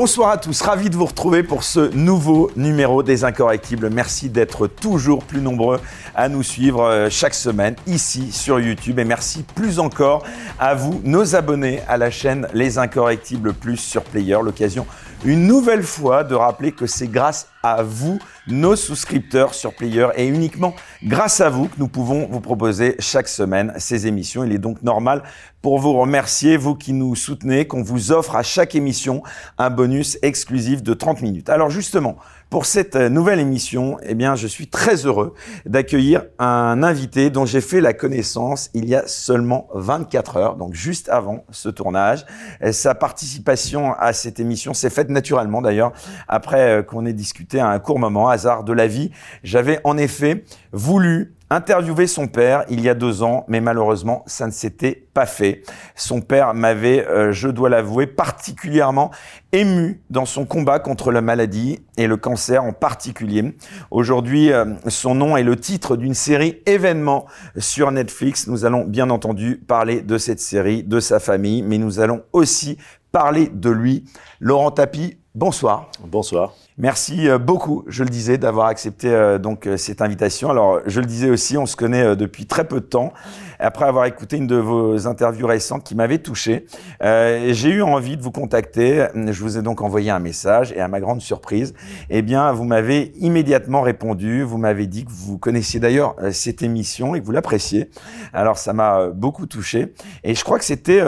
Bonsoir à tous, ravi de vous retrouver pour ce nouveau numéro des Incorrectibles. Merci d'être toujours plus nombreux à nous suivre euh, chaque semaine ici sur YouTube et merci plus encore à vous, nos abonnés à la chaîne Les Incorrectibles Plus sur Player. L'occasion une nouvelle fois de rappeler que c'est grâce à vous, nos souscripteurs sur Player, et uniquement grâce à vous que nous pouvons vous proposer chaque semaine ces émissions. Il est donc normal pour vous remercier, vous qui nous soutenez, qu'on vous offre à chaque émission un bonus exclusif de 30 minutes. Alors justement, pour cette euh, nouvelle émission, eh bien, je suis très heureux d'accueillir un invité dont j'ai fait la connaissance il y a seulement 24 heures, donc juste avant ce tournage. sa participation à cette émission s'est faite naturellement d'ailleurs, après euh, qu'on ait discuté à un court moment, hasard de la vie. J'avais en effet voulu interviewé son père il y a deux ans, mais malheureusement, ça ne s'était pas fait. Son père m'avait, euh, je dois l'avouer, particulièrement ému dans son combat contre la maladie et le cancer en particulier. Aujourd'hui, euh, son nom est le titre d'une série événement sur Netflix. Nous allons bien entendu parler de cette série, de sa famille, mais nous allons aussi parler de lui. Laurent Tapie, bonsoir. Bonsoir. Merci euh, beaucoup, je le disais, d'avoir accepté euh, donc euh, cette invitation. Alors, je le disais aussi, on se connaît depuis très peu de temps. Après avoir écouté une de vos interviews récentes qui m'avait touché, j'ai eu envie de vous contacter. Je vous ai donc envoyé un message et à ma grande surprise, eh bien, vous m'avez immédiatement répondu. Vous m'avez dit que vous connaissiez d'ailleurs cette émission et que vous l'appréciez. Alors, ça m'a beaucoup touché. Et je crois que c'était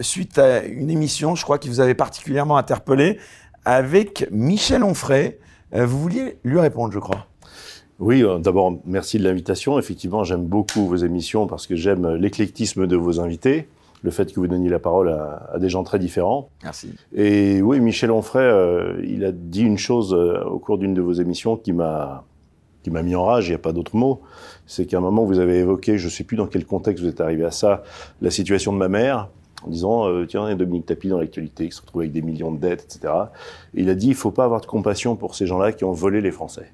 suite à une émission, je crois, qui vous avait particulièrement interpellé avec Michel Onfray. Euh, vous vouliez lui répondre, je crois. Oui, euh, d'abord, merci de l'invitation. Effectivement, j'aime beaucoup vos émissions parce que j'aime l'éclectisme de vos invités, le fait que vous donniez la parole à, des gens très différents. Merci. Et oui, Michel Onfray, euh, il a dit une chose au cours d'une de vos émissions qui m'a qui m'a mis en rage, il n'y a pas d'autre mot, c'est qu'à un moment, vous avez évoqué, je ne sais plus dans quel contexte vous êtes arrivé à ça, la situation de ma mère, en disant euh, tiens, il y a Dominique Tapie dans l'actualité qui se retrouve avec des millions de dettes, etc. Et il a dit il faut pas avoir de compassion pour ces gens-là qui ont volé les Français.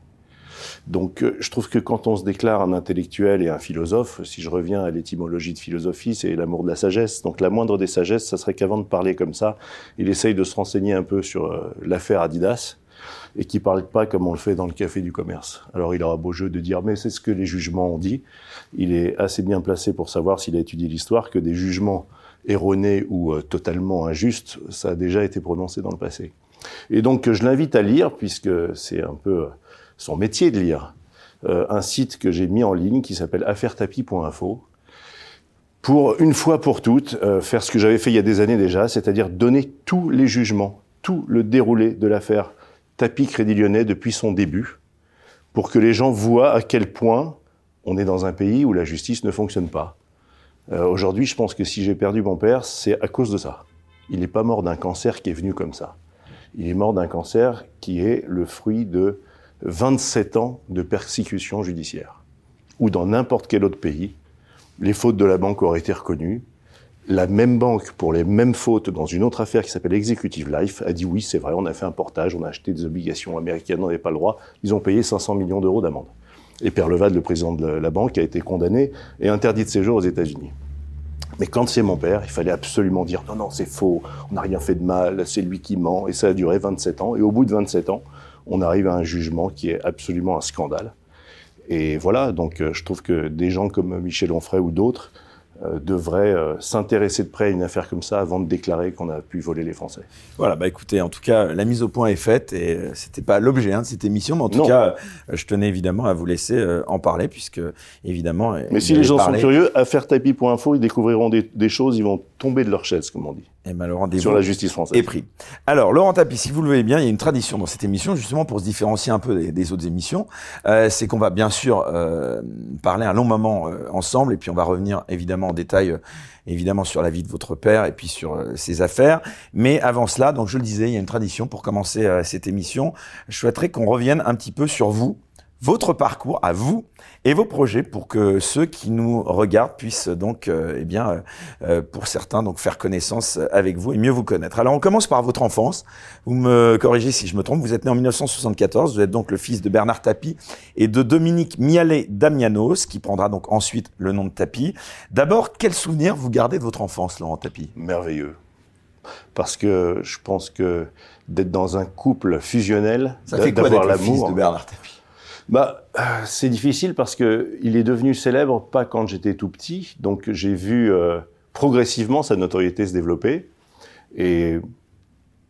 Donc, euh, je trouve que quand on se déclare un intellectuel et un philosophe, si je reviens à l'étymologie de philosophie, c'est l'amour de la sagesse. Donc, la moindre des sagesses, ça serait qu'avant de parler comme ça, il essaye de se renseigner un peu sur euh, l'affaire Adidas et qui parle pas comme on le fait dans le café du commerce. Alors, il aura beau jeu de dire, mais c'est ce que les jugements ont dit. Il est assez bien placé pour savoir s'il a étudié l'histoire que des jugements erroné ou euh, totalement injuste, ça a déjà été prononcé dans le passé. Et donc je l'invite à lire, puisque c'est un peu euh, son métier de lire, euh, un site que j'ai mis en ligne qui s'appelle affairetapi.info, pour une fois pour toutes faire ce que j'avais fait il y a des années déjà, c'est-à-dire donner tous les jugements, tout le déroulé de l'affaire Tapi Crédit Lyonnais depuis son début, pour que les gens voient à quel point on est dans un pays où la justice ne fonctionne pas euh, aujourd'hui, je pense que si j'ai perdu mon père, c'est à cause de ça. Il n'est pas mort d'un cancer qui est venu comme ça. Il est mort d'un cancer qui est le fruit de 27 ans de persécution judiciaire. Ou dans n'importe quel autre pays, les fautes de la banque auraient été reconnues. La même banque, pour les mêmes fautes, dans une autre affaire qui s'appelle Executive Life, a dit oui, c'est vrai, on a fait un portage, on a acheté des obligations américaines, on n'avait pas le droit. Ils ont payé 500 millions d'euros d'amende. Et Perlevad, le président de la banque, a été condamné et interdit de séjour aux États-Unis. Mais quand c'est mon père, il fallait absolument dire non, non, c'est faux, on n'a rien fait de mal, c'est lui qui ment. Et ça a duré 27 ans. Et au bout de 27 ans, on arrive à un jugement qui est absolument un scandale. Et voilà, donc euh, je trouve que des gens comme Michel Onfray ou d'autres devrait euh, s'intéresser de près à une affaire comme ça avant de déclarer qu'on a pu voler les Français. Voilà, bah écoutez, en tout cas, la mise au point est faite et euh, c'était pas l'objet hein, de cette émission, mais en tout cas, je tenais évidemment à vous laisser en parler puisque évidemment. Mais si les gens sont curieux, affaire-tapis.info, ils découvriront des, des choses, ils vont tomber de leur chaise, comme on dit. Et malheureusement, sur la justice française. Est pris. Alors, Laurent Tapie, si vous le voyez bien, il y a une tradition dans cette émission, justement pour se différencier un peu des, autres émissions. Euh, c'est qu'on va bien sûr euh, parler un long moment euh, ensemble, et puis on va revenir évidemment en détail, évidemment sur la vie de votre père et puis sur ses affaires. Mais avant cela, donc je le disais, il y a une tradition pour commencer cette émission. Je souhaiterais qu'on revienne un petit peu sur vous, votre parcours à vous et vos projets pour que ceux qui nous regardent puissent donc, euh, eh bien, euh, euh, pour certains, donc faire connaissance avec vous et mieux vous connaître. Alors, on commence par votre enfance. Vous me corrigez si je me trompe. Vous êtes né en 1974. Vous êtes donc le fils de Bernard Tapie et de Dominique Mialet Damianos, qui prendra donc ensuite le nom de Tapie. D'abord, quel souvenir vous gardez de votre enfance, Laurent Tapie? Merveilleux. Parce que je pense que d'être dans un couple fusionnel, ça fait quoi d'avoir l'amour de Bernard Tapie? Bah, c'est difficile parce que il est devenu célèbre pas quand j'étais tout petit, donc j'ai vu euh, progressivement sa notoriété se développer. Et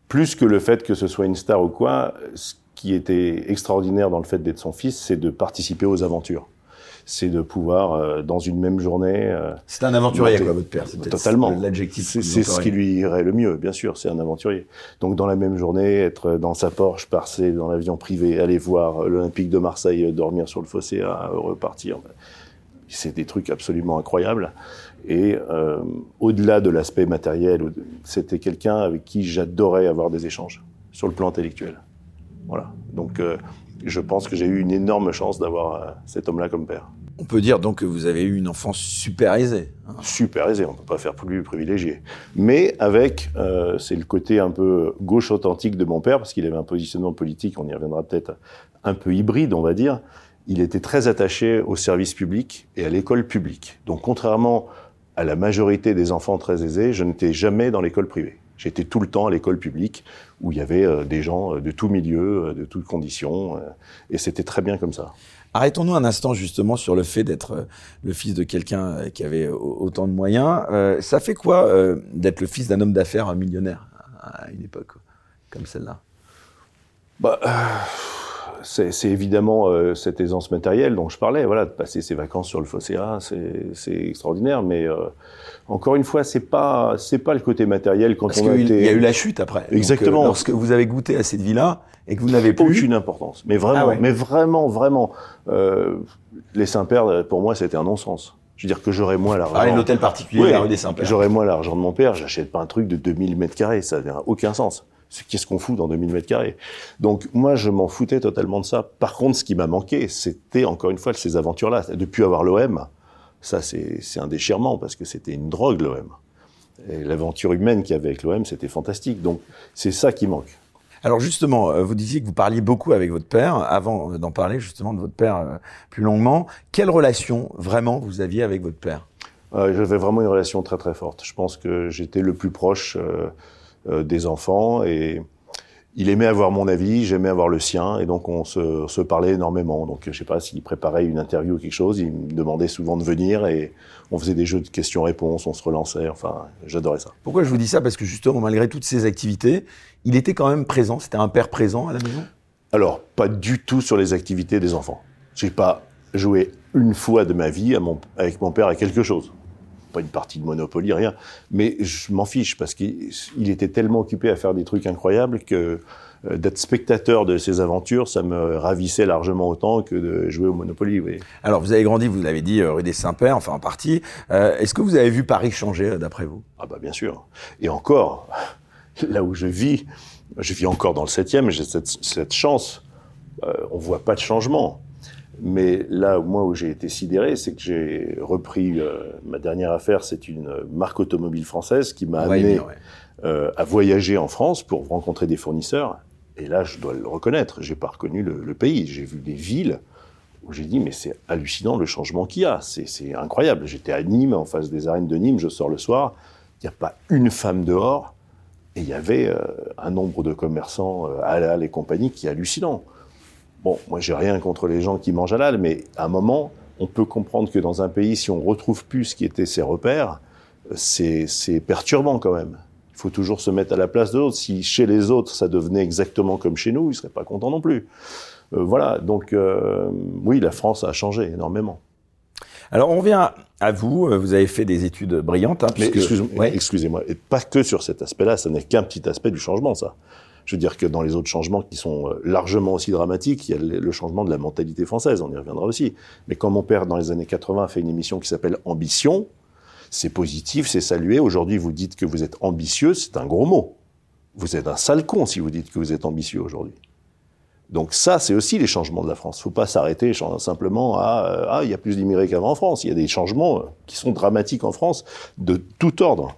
plus que le fait que ce soit une star ou quoi, ce qui était extraordinaire dans le fait d'être son fils, c'est de participer aux aventures c'est de pouvoir, euh, dans une même journée... Euh, c'est un aventurier, quoi, votre père. Totalement. L'adjectif. C'est ce qui lui irait le mieux, bien sûr, c'est un aventurier. Donc, dans la même journée, être dans sa Porsche, passer dans l'avion privé, aller voir l'Olympique de Marseille, dormir sur le fossé, à repartir, c'est des trucs absolument incroyables. Et euh, au-delà de l'aspect matériel, c'était quelqu'un avec qui j'adorais avoir des échanges sur le plan intellectuel. Voilà. Donc, euh, je pense que j'ai eu une énorme chance d'avoir euh, cet homme-là comme père. On peut dire donc que vous avez eu une enfance super aisée. Hein. Super aisée, on ne peut pas faire plus privilégié. Mais avec, euh, c'est le côté un peu gauche authentique de mon père, parce qu'il avait un positionnement politique, on y reviendra peut-être, un peu hybride, on va dire. Il était très attaché au service public et à l'école publique. Donc contrairement à la majorité des enfants très aisés, je n'étais jamais dans l'école privée. J'étais tout le temps à l'école publique où il y avait euh, des gens euh, de tous milieux, de toutes conditions, et c'était très bien comme ça. Arrêtons-nous un instant justement sur le fait d'être euh, le fils de quelqu'un euh, qui avait autant de moyens. Euh, ça fait quoi d'être le fils d'un homme d'affaires millionnaire à une époque comme celle-là? Bah, c'est évidemment cette aisance matérielle dont je parlais. Voilà, de passer ses vacances sur le Fosséa, c'est extraordinaire. Mais encore une fois, c'est pas c'est pas le côté matériel quand Parce on a été... Il y a eu la chute après. Exactement. lorsque vous avez goûté à cette vie-là et que vous n'avez plus aucune importance. Mais vraiment, ah mais vraiment, vraiment, euh, les Saint-Pères, pour moi, c'était un non-sens. Je veux dire que j'aurais moins l'argent. Ah, un hôtel particulier, la rue des Saint-Pères. J'aurais moins l'argent de mon père, j'achète pas un truc de 2000 mètres carrés, ça n'a aucun sens. Qu'est-ce qu'on fout dans 2000 mètres carrés? Donc moi, je m'en foutais totalement de ça. Par contre, ce qui m'a manqué, c'était encore une fois ces aventures-là. Depuis avoir l'OM, ça c'est un déchirement parce que c'était une drogue l'OM. Et l'aventure humaine qu'il y avait avec l'OM, c'était fantastique. Donc c'est ça qui manque. Alors justement, euh, vous disiez que vous parliez beaucoup avec votre père. Avant d'en parler justement de votre père euh, plus longuement, quelle relation vraiment vous aviez avec votre père? Euh, J'avais vraiment une relation très très forte. Je pense que j'étais le plus proche des enfants et il aimait avoir mon avis, j'aimais avoir le sien, et donc on se, se parlait énormément. Donc je sais pas s'il préparait une interview ou quelque chose, il me demandait souvent de venir et on faisait des jeux de questions-réponses, on se relançait. Enfin, j'adorais ça. Pourquoi je vous dis ça? Parce que justement, malgré toutes ces activités, il était quand même présent. C'était un père présent à la maison? Alors, pas du tout sur les activités des enfants. J'ai pas joué une fois de ma vie avec mon père à quelque chose pas une partie de Monopoly, rien. Mais je m'en fiche parce qu'il était tellement occupé à faire des trucs incroyables que euh, d'être spectateur de ses aventures, ça me ravissait largement autant que de jouer au Monopoly. Oui. Alors, vous avez grandi, vous l'avez dit, euh, rue des Saints-Pères, enfin en partie. Euh, est-ce que vous avez vu Paris changer, d'après vous? Ah bah bien sûr. Et encore, là où je vis, je vis encore dans le 7e, j'ai cette, cette, chance. on voit pas de changement. Mais là, moi, où j'ai été sidéré, c'est que j'ai repris euh, ma dernière affaire. C'est une marque automobile française qui m'a amené euh, à voyager en France pour rencontrer des fournisseurs. Et là, je dois le reconnaître, j'ai pas reconnu le, le pays. J'ai vu des villes où j'ai dit mais c'est hallucinant le changement qu'il y a. C'est incroyable. J'étais à Nîmes, en face des arènes de Nîmes. Je sors le soir, il n'y a pas une femme dehors. Et il y avait euh, un nombre de commerçants, halal et compagnie, qui est hallucinant. Bon, moi, j'ai rien contre les gens qui mangent halal, mais à un moment, on peut comprendre que dans un pays, si on retrouve plus ce qui était ses repères, c'est perturbant quand même. Il faut toujours se mettre à la place de l'autre. Si chez les autres, ça devenait exactement comme chez nous, ils seraient pas contents non plus. Euh, voilà. Donc, euh, oui, la France a changé énormément. Alors, on vient à vous. Vous avez fait des études brillantes. Hein, puisque... excusez-moi, et pas que sur cet aspect-là. Ça n'est qu'un petit aspect du changement, ça. Je veux dire que dans les autres changements qui sont euh, largement aussi dramatiques, il y a le changement de la mentalité française, on y reviendra aussi. Mais quand mon père, dans les années 80, a fait une émission qui s'appelle Ambition, c'est positif, c'est salué. Aujourd'hui, vous dites que vous êtes ambitieux, c'est un gros mot. Vous êtes un sale con si vous dites que vous êtes ambitieux aujourd'hui. Donc ça, c'est aussi les changements de la France. Il ne faut pas s'arrêter simplement à euh, ah il y a plus d'immigrés qu'avant en France. Il y a des changements euh, qui sont dramatiques en France de tout ordre.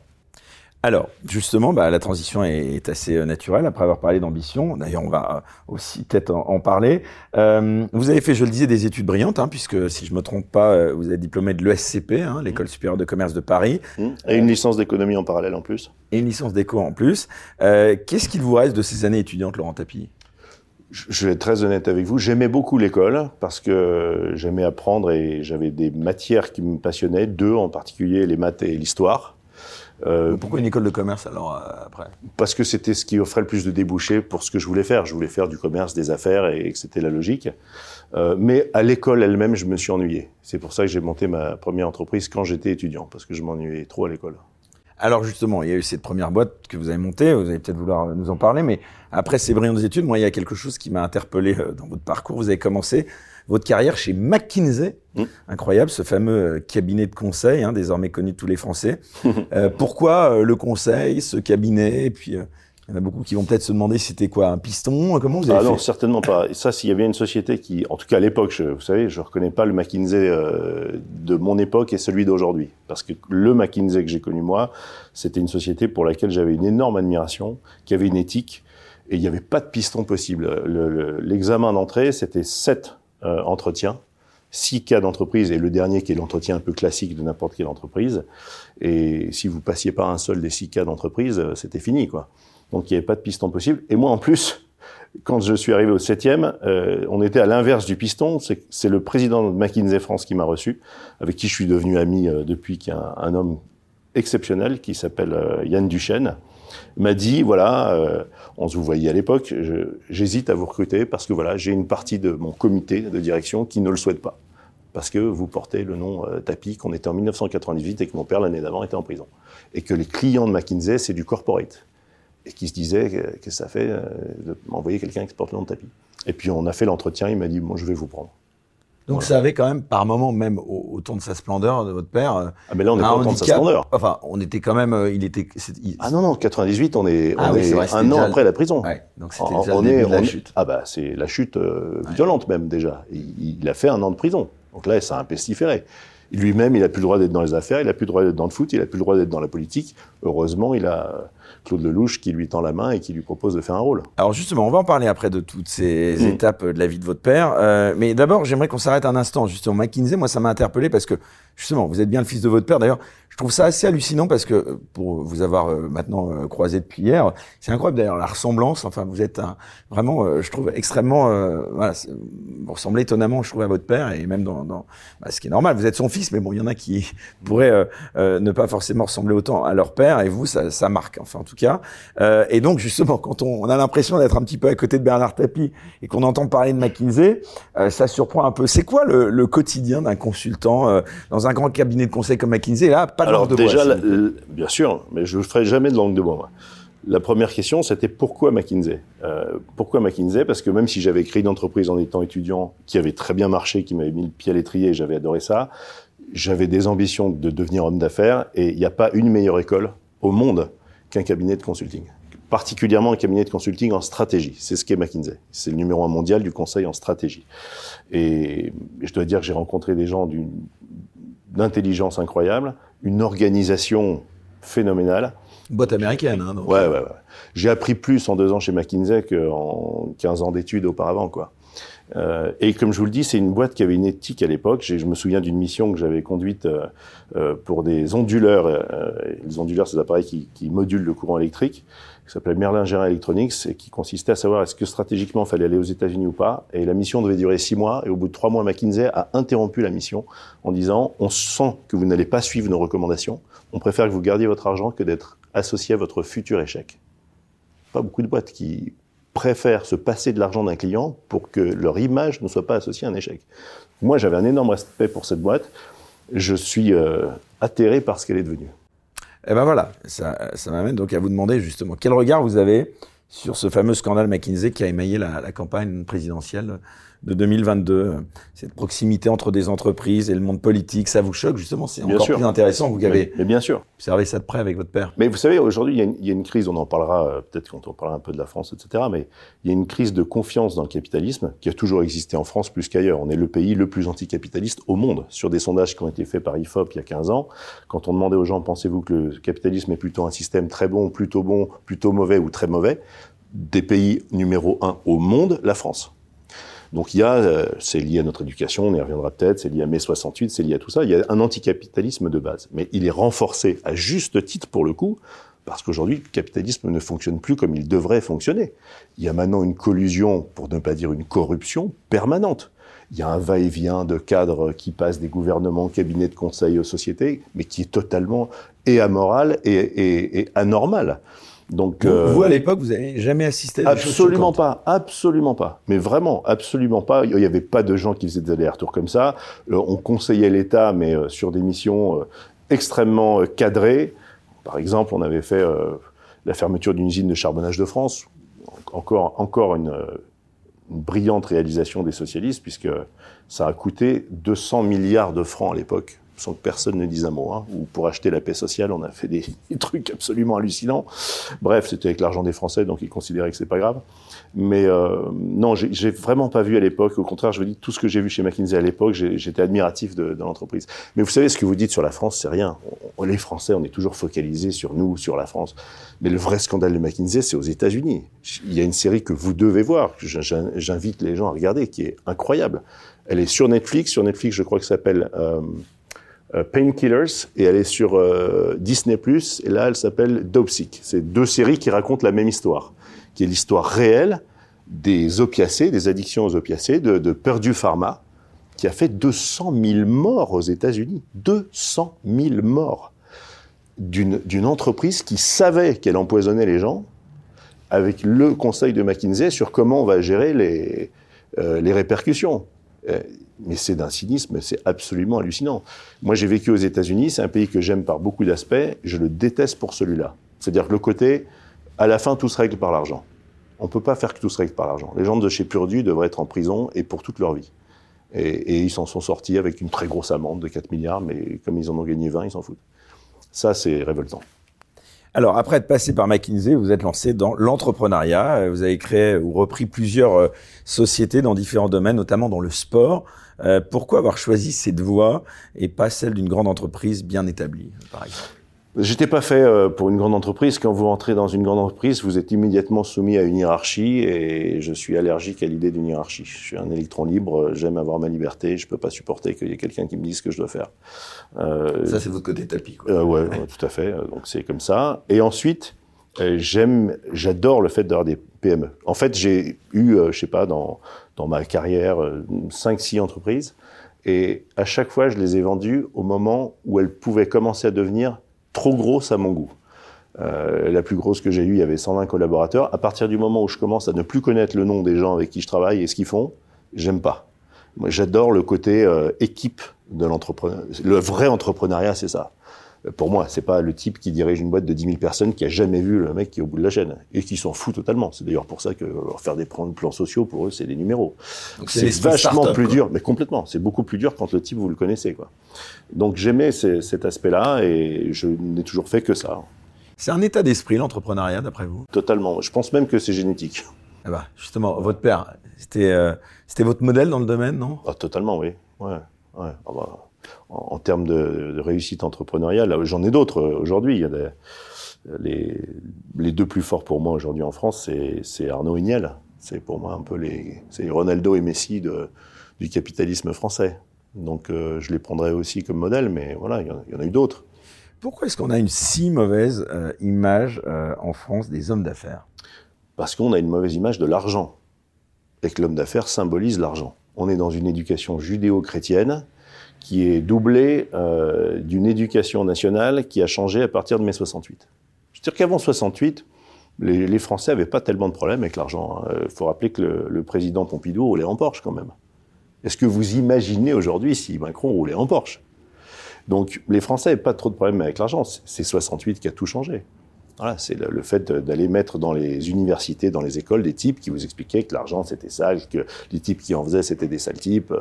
Alors, justement, bah, la transition est, assez euh, naturelle après avoir parlé d'ambition. D'ailleurs, on va euh, aussi peut-être en, parler. Euh, vous avez fait, je le disais, des études brillantes, hein, puisque si je me trompe pas, vous êtes diplômé de l'ESCP, hein, l'école supérieure de commerce de Paris. Mmh. Et une licence d'économie en parallèle en plus. Et une licence d'éco en plus. Qu'est-ce qu'il vous reste de ces années étudiantes, Laurent Tapie? Je vais être très honnête avec vous, j'aimais beaucoup l'école parce que j'aimais apprendre et j'avais des matières qui me passionnaient, deux en particulier les maths et l'histoire. Euh, Pourquoi une école de commerce alors euh, après? Parce que c'était ce qui offrait le plus de débouchés pour ce que je voulais faire. Je voulais faire du commerce, des affaires et que c'était la logique. Euh, mais à l'école elle-même, je me suis ennuyé. C'est pour ça que j'ai monté ma première entreprise quand j'étais étudiant, parce que je m'ennuyais trop à l'école. Alors justement, il y a eu cette première boîte que vous avez montée, vous allez peut-être vouloir nous en parler, mais après ces brillantes études, moi, il y a quelque chose qui m'a interpellé dans votre parcours. Vous avez commencé votre carrière chez McKinsey. Mmh. Incroyable, ce fameux euh, cabinet de conseil, hein, désormais connu de tous les Français. Euh, pourquoi euh, le conseil, ce cabinet, et puis il y en a beaucoup qui vont peut-être se demander c'était quoi un piston? Comment vous avez ah certainement pas. Ça, s'il y avait une société qui, en tout cas à l'époque, vous savez, je ne reconnais pas le McKinsey de mon époque et celui d'aujourd'hui, parce que le McKinsey que j'ai connu moi, c'était une société pour laquelle j'avais une énorme admiration, qui avait une éthique et il n'y avait pas de piston possible. L'examen d'entrée, c'était 7 euh, entretien, six cas d'entreprise et le dernier qui est l'entretien un peu classique de n'importe quelle entreprise. Et si vous passiez pas un seul des six cas d'entreprise, euh, c'était fini, quoi. Donc il n'y avait pas de piston possible. Et moi en plus, quand je suis arrivé au septième, euh, on était à l'inverse du piston. C'est le président de McKinsey France qui m'a reçu, avec qui je suis devenu ami depuis, qui est un, un, homme exceptionnel qui s'appelle Yann Duchesne m'a dit voilà, euh, on se vous voyait à l'époque, j'hésite à vous recruter parce que voilà, j'ai une partie de mon comité de direction qui ne le souhaite pas parce que vous portez le nom euh, Tapi, qu'on était en 1998 et que mon père l'année d'avant était en prison et que les clients de McKinsey c'est du corporate et qui se disaient que, ça fait euh, de m'envoyer quelqu'un qui porte le nom de Tapi. Et puis on a fait l'entretien, il m'a dit moi je vais vous prendre. Donc ça avait quand même, par moment, même au, temps de sa splendeur de votre père. Euh, ah mais là on est pas au temps de sa splendeur. Enfin, on était quand même, euh, il était. Ah non non, 98, on est, ah on est, un an après la prison. Ouais, donc c'était déjà on est, la chute. Ah bah c'est la chute euh, violente même déjà. Il, il, a fait un an de prison. Donc là, ça a un pestiféré. Lui-même, il a plus le droit d'être dans les affaires, il a plus le droit d'être dans le foot, il a plus le droit d'être dans la politique. Heureusement, il a Claude Lelouch qui lui tend la main et qui lui propose de faire un rôle. Alors justement, on va en parler après de toutes ces mm. étapes de la vie de votre père. Euh, mais d'abord, j'aimerais qu'on s'arrête un instant. Justement, McKinsey, moi, ça m'a interpellé parce que justement, vous êtes bien le fils de votre père. D'ailleurs, je trouve ça assez hallucinant parce que euh, pour vous avoir euh, maintenant euh, croisé depuis hier, c'est incroyable d'ailleurs la ressemblance. Enfin, vous êtes un, vraiment, je trouve extrêmement, voilà, vous ressemblez étonnamment, je trouve, à votre père et même dans, dans bah, ce qui est normal. Vous êtes son fils, mais bon, il y en a qui pourraient ne pas forcément ressembler autant à leur père et vous, ça, ça marque. Enfin, en tout cas. et donc justement, quand on, on a l'impression d'être un petit peu à côté de Bernard Tapie et qu'on entend parler de McKinsey, ça surprend un peu. C'est quoi le, le quotidien d'un consultant dans un grand cabinet de conseil comme McKinsey? Là, alors déjà, bien sûr, mais je ne ferai jamais de langue de bois. La première question, c'était pourquoi McKinsey? Euh, Pourquoi McKinsey? Parce que même si j'avais créé une entreprise en étant étudiant qui avait très bien marché, qui m'avait mis le pied à l'étrier et j'avais adoré ça, j'avais des ambitions de devenir homme d'affaires et il n'y a pas une meilleure école au monde qu'un cabinet de consulting. Particulièrement un cabinet de consulting en stratégie. C'est ce qu'est McKinsey. C'est le numéro un mondial du conseil en stratégie. Et je dois dire que j'ai rencontré des gens d'une d'intelligence incroyable, une organisation phénoménale. boîte américaine, hein, donc. Ouais, ouais, ouais. J'ai appris plus en deux ans chez McKinsey qu'en 15 ans d'études auparavant, quoi. Euh, et comme je vous le dis, c'est une boîte qui avait une éthique à l'époque. Je me souviens d'une mission que j'avais conduite euh, euh pour des onduleurs. Euh, les onduleurs, c'est des appareils qui, qui, modulent le courant électrique qui s'appelait Merlin Gérard Electronics et qui consistait à savoir est-ce que stratégiquement il fallait aller aux États-Unis ou pas. Et la mission devait durer six mois. Et au bout de trois mois, McKinsey a interrompu la mission en disant on sent que vous n'allez pas suivre nos recommandations. On préfère que vous gardiez votre argent que d'être associé à votre futur échec. Pas beaucoup de boîtes qui préfèrent se passer de l'argent d'un client pour que leur image ne soit pas associée à un échec. Moi, j'avais un énorme respect pour cette boîte. Je suis euh, atterré par ce qu'elle est devenue. Et eh ben voilà, ça, ça m'amène donc à vous demander justement quel regard vous avez sur ce fameux scandale McKinsey qui a émaillé la, la campagne présidentielle de 2022 Cette proximité entre des entreprises et le monde politique, ça vous choque justement C'est encore plus intéressant. Vous avez mais bien sûr. observé ça de près avec votre père. Mais vous savez, aujourd'hui, il y, a une crise, on en parlera euh, peut-être quand on parlera un peu de la France, etc. Mais il y a une crise de confiance dans le capitalisme qui a toujours existé en France plus qu'ailleurs. On est le pays le plus anticapitaliste au monde. Sur des sondages qui ont été faits par IFOP il y a 15 ans, quand on demandait aux gens, pensez-vous que le capitalisme est plutôt un système très bon, plutôt bon, plutôt mauvais ou très mauvais? Des pays numéro un au monde, la France. Donc il y a, euh, c'est lié à notre éducation, on y reviendra peut-être, c'est lié à mai 68, c'est lié à tout ça. Il y a un anticapitalisme de base, mais il est renforcé à juste titre pour le coup, parce qu'aujourd'hui le capitalisme ne fonctionne plus comme il devrait fonctionner. Il y a maintenant une collusion, pour ne pas dire une corruption permanente. Il y a un va-et-vient de cadres qui passent des gouvernements, cabinets de conseil aux sociétés, mais qui est totalement et amoral et, et anormal. Donc, vous, à euh, l'époque, vous n'avez jamais assisté à Absolument pas, absolument pas. Mais vraiment, absolument pas. Il n'y avait pas de gens qui faisaient des allers-retours comme ça. Euh, on conseillait l'État, mais euh, sur des missions extrêmement cadrées. Par exemple, on avait fait la fermeture d'une usine de charbonnage de France. Encore, encore une, une brillante réalisation des socialistes, puisque ça a coûté 200 milliards de francs à l'époque sans que personne ne dise un mot. Hein. Ou pour acheter la paix sociale, on a fait des, trucs absolument hallucinants. Bref, c'était avec l'argent des Français, donc ils considéraient que c'est pas grave. Mais euh, non, j'ai vraiment pas vu à l'époque. Au contraire, je vous dis tout ce que j'ai vu chez McKinsey à l'époque, j'étais admiratif de, l'entreprise. Mais vous savez, ce que vous dites sur la France, c'est rien. Les Français, on est toujours focalisés sur nous, sur la France. Mais le vrai scandale de McKinsey, c'est aux États-Unis. Il y a une série que vous devez voir, que j'invite les gens à regarder, qui est incroyable. Elle est sur Netflix. Sur Netflix, je crois que ça s'appelle euh, Painkillers et elle est sur euh, Disney+. Et là, elle s'appelle Dopesick. C'est deux séries qui racontent la même histoire, qui est l'histoire réelle des opiacés, des addictions aux opiacés de, de Purdue Pharma, qui a fait 200 000 morts aux États-Unis. 200 000 morts d'une entreprise qui savait qu'elle empoisonnait les gens avec le conseil de McKinsey sur comment on va gérer les, euh, les répercussions mais c'est d'un cynisme, c'est absolument hallucinant. Moi, j'ai vécu aux États-Unis, c'est un pays que j'aime par beaucoup d'aspects, je le déteste pour celui-là. C'est-à-dire que le côté, à la fin, tout se règle par l'argent. On ne peut pas faire que tout se règle par l'argent. Les gens de chez Purdue devraient être en prison et pour toute leur vie. Et, et ils s'en sont sortis avec une très grosse amende de 4 milliards, mais comme ils en ont gagné 20, ils s'en foutent. Ça, c'est révoltant. Alors, après être passé par McKinsey, vous êtes lancé dans l'entrepreneuriat. Vous avez créé ou repris plusieurs euh, sociétés dans différents domaines, notamment dans le sport. Euh, pourquoi avoir choisi cette voie et pas celle d'une grande entreprise bien établie, par exemple? J'étais pas fait euh, pour une grande entreprise. Quand vous entrez dans une grande entreprise, vous êtes immédiatement soumis à une hiérarchie et je suis allergique à l'idée d'une hiérarchie. Je suis un électron libre, j'aime avoir ma liberté, je peux pas supporter qu'il y ait quelqu'un qui me dise ce que je dois faire. Euh, ça, c'est votre côté tapis, quoi. Euh, ouais, tout à fait. Donc c'est comme ça. Et ensuite, euh, j'aime, j'adore le fait d'avoir des PME. En fait, j'ai eu, je sais pas, dans dans ma carrière, 5-6 entreprises. Et à chaque fois, je les ai vendues au moment où elles pouvaient commencer à devenir trop grosses à mon goût. Euh, la plus grosse que j'ai eue, il y avait 120 collaborateurs. À partir du moment où je commence à ne plus connaître le nom des gens avec qui je travaille et ce qu'ils font, j'aime pas. J'adore le côté euh, équipe de l'entrepreneur. Le vrai entrepreneuriat, c'est ça pour moi, c'est pas le type qui dirige une boîte de 10 000 personnes qui a jamais vu le mec qui est au bout de la chaîne et qui s'en fout totalement. C'est d'ailleurs pour ça que faire des plans sociaux pour eux, c'est des numéros. C'est vachement plus dur, mais complètement. C'est beaucoup plus dur quand le type vous le connaissez, quoi. Donc j'aimais cet aspect-là et je n'ai toujours fait que ça. C'est un état d'esprit l'entrepreneuriat, d'après vous? Totalement. Je pense même que c'est génétique. Ah bah, justement, votre père, c'était euh, c'était votre modèle dans le domaine, non? Ah, Totalement, oui. Ouais, ouais. Ah bah en, termes de, réussite entrepreneuriale. J'en ai d'autres euh, aujourd'hui. Il y a les, les, deux plus forts pour moi aujourd'hui en France, c'est Arnaud Ignel. C'est pour moi un peu les, c'est Ronaldo et Messi de, du capitalisme français. Donc euh, je les prendrais aussi comme modèle, mais voilà, il y en, a eu d'autres. Pourquoi est-ce qu'on a une si mauvaise euh, image en France des hommes d'affaires? Parce qu'on a une mauvaise image de l'argent et que l'homme d'affaires symbolise l'argent. On est dans une éducation judéo-chrétienne qui est doublé euh, d'une éducation nationale qui a changé à partir de mai 68. Je veux dire qu'avant 68, les, les Français n'avaient pas tellement de problèmes avec l'argent. Il hein. faut rappeler que le, le, président Pompidou roulait en Porsche quand même. Est-ce que vous imaginez aujourd'hui si Macron roulait en Porsche? Donc les Français n'avaient pas trop de problèmes avec l'argent. C'est 68 qui a tout changé. Voilà, c'est le, fait d'aller mettre dans les universités, dans les écoles, des types qui vous expliquaient que l'argent c'était sale, que les types qui en faisaient c'était des sales types.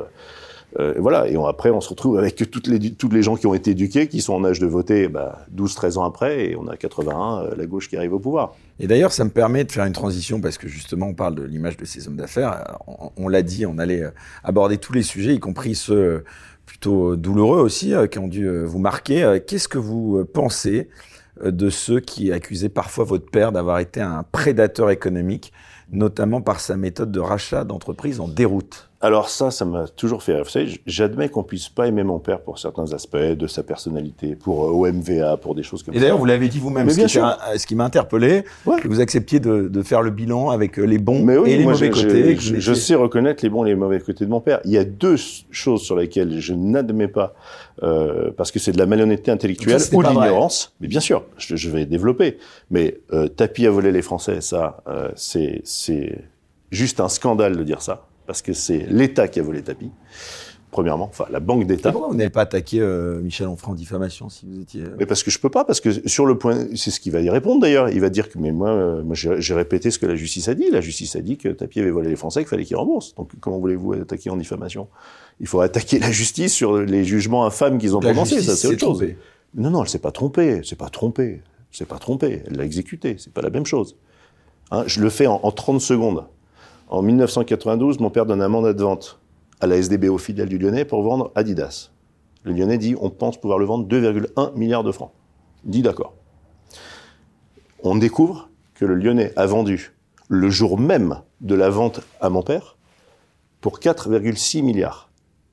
Euh, voilà, et après on se retrouve avec toutes les, gens qui ont été éduqués, qui sont en âge de voter bah, 12-13 ans après, et on a 81, euh, la gauche qui arrive au pouvoir. Et d'ailleurs, ça me permet de faire une transition, parce que justement on parle de l'image de ces hommes d'affaires. On, on l'a dit, on allait aborder tous les sujets, y compris ceux plutôt douloureux aussi, qui ont dû vous marquer. Qu'est-ce que vous pensez euh, de ceux qui accusaient parfois votre père d'avoir été un prédateur économique, notamment par sa méthode de rachat d'entreprises en déroute? Alors ça, ça m'a toujours fait rêver. j'admets qu'on puisse pas aimer mon père pour certains aspects de sa personnalité, pour euh, OMVA, pour des choses comme ça. Et d'ailleurs, vous l'avez dit vous-même, ce, ce, qui m'a interpellé, que vous acceptiez de, faire le bilan avec euh, les bons et les mauvais côtés. Je, sais reconnaître les bons et les mauvais côtés de mon père. Il y a deux choses sur lesquelles je n'admets pas, euh, parce que c'est de la malhonnêteté intellectuelle ou de l'ignorance. Mais bien sûr, je, vais développer. Mais euh, tapis à voler les Français, ça, c'est juste un scandale de dire ça parce que c'est l'État qui a volé tapis. Premièrement, enfin la banque d'État. Pourquoi vous n'avez pas attaqué euh, Michel Onfray en diffamation si vous étiez euh Mais parce que je peux pas, parce que sur le point, c'est ce qu'il va y répondre d'ailleurs. Il va dire que mais moi, euh, moi j'ai répété ce que la justice a dit. La justice a dit que Tapie avait volé les Français, qu'il fallait qu'il rembourse. Donc comment voulez-vous attaquer en diffamation? Il faut attaquer la justice sur les jugements infâmes qu'ils ont prononcés. Ça c'est autre chose. Non non, elle s'est pas trompée. C'est pas trompée. C'est pas trompée. Elle l'a exécuté. C'est pas la même chose. Hein, je le fais en, en 30 secondes. En 1992, mon père donne un mandat de vente à la SDBO filiale du Lyonnais pour vendre Adidas. Le Lyonnais dit on pense pouvoir le vendre 2,1 milliards de francs. dit d'accord. On découvre que le Lyonnais a vendu le jour même de la vente à mon père pour 4,6 milliards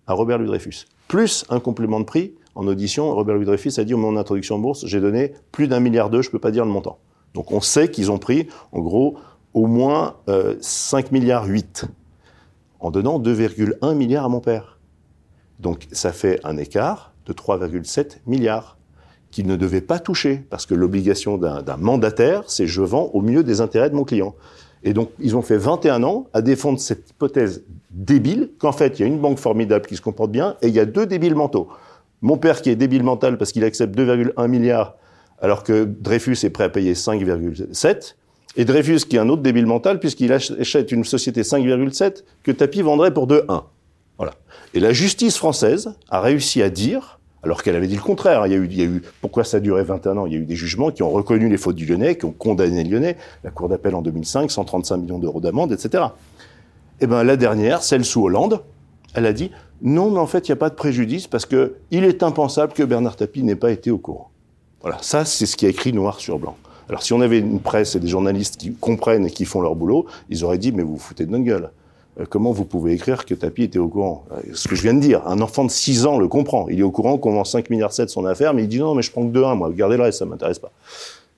à Robert Louis Dreyfus. Plus un complément de prix. En audition, Robert Louis Dreyfus a dit au moment d'introduction en bourse, j'ai donné plus d'un milliard d'euros, je ne peux pas dire le montant. Donc on sait qu'ils ont pris, en gros, au moins 5 euh, milliards 8 en donnant 2,1 milliards à mon père. Donc ça fait un écart de 3,7 milliards qu'il ne devait pas toucher, parce que l'obligation d'un mandataire, c'est je vends au mieux des intérêts de mon client. Et donc, ils ont fait 21 ans à défendre cette hypothèse débile, qu'en fait, il y a une banque formidable qui se comporte bien, et il y a deux débiles mentaux. Mon père qui est débile mental parce qu'il accepte 2,1 milliards, alors que Dreyfus est prêt à payer 5,7, et Dreyfus, qui est un autre débile mental, puisqu'il achète une société 5,7 que Tapi vendrait pour 2,1. Voilà. Et la justice française a réussi à dire, alors qu'elle avait dit le contraire, il y, a eu, il y a eu, pourquoi ça a duré 21 ans Il y a eu des jugements qui ont reconnu les fautes du Lyonnais, qui ont condamné Lyonnais, la Cour d'appel en 2005, 135 millions d'euros d'amende, etc. Eh ben, la dernière, celle sous Hollande, elle a dit, non, mais en fait, il n'y a pas de préjudice parce que il est impensable que Bernard Tapie n'ait pas été au courant. Voilà. Ça, c'est ce qui est écrit noir sur blanc. Alors si on avait une presse et des journalistes qui comprennent et qui font leur boulot, ils auraient dit mais vous vous foutez de notre gueule. Euh, comment vous pouvez écrire que Tapi était au courant? Euh, Ce que je viens de dire, un enfant de 6 ans le comprend. Il est au courant qu'on vend 5 milliards 7 son affaire, mais il dit non, mais je prends que 2-1, moi, gardez le reste, ça m'intéresse pas.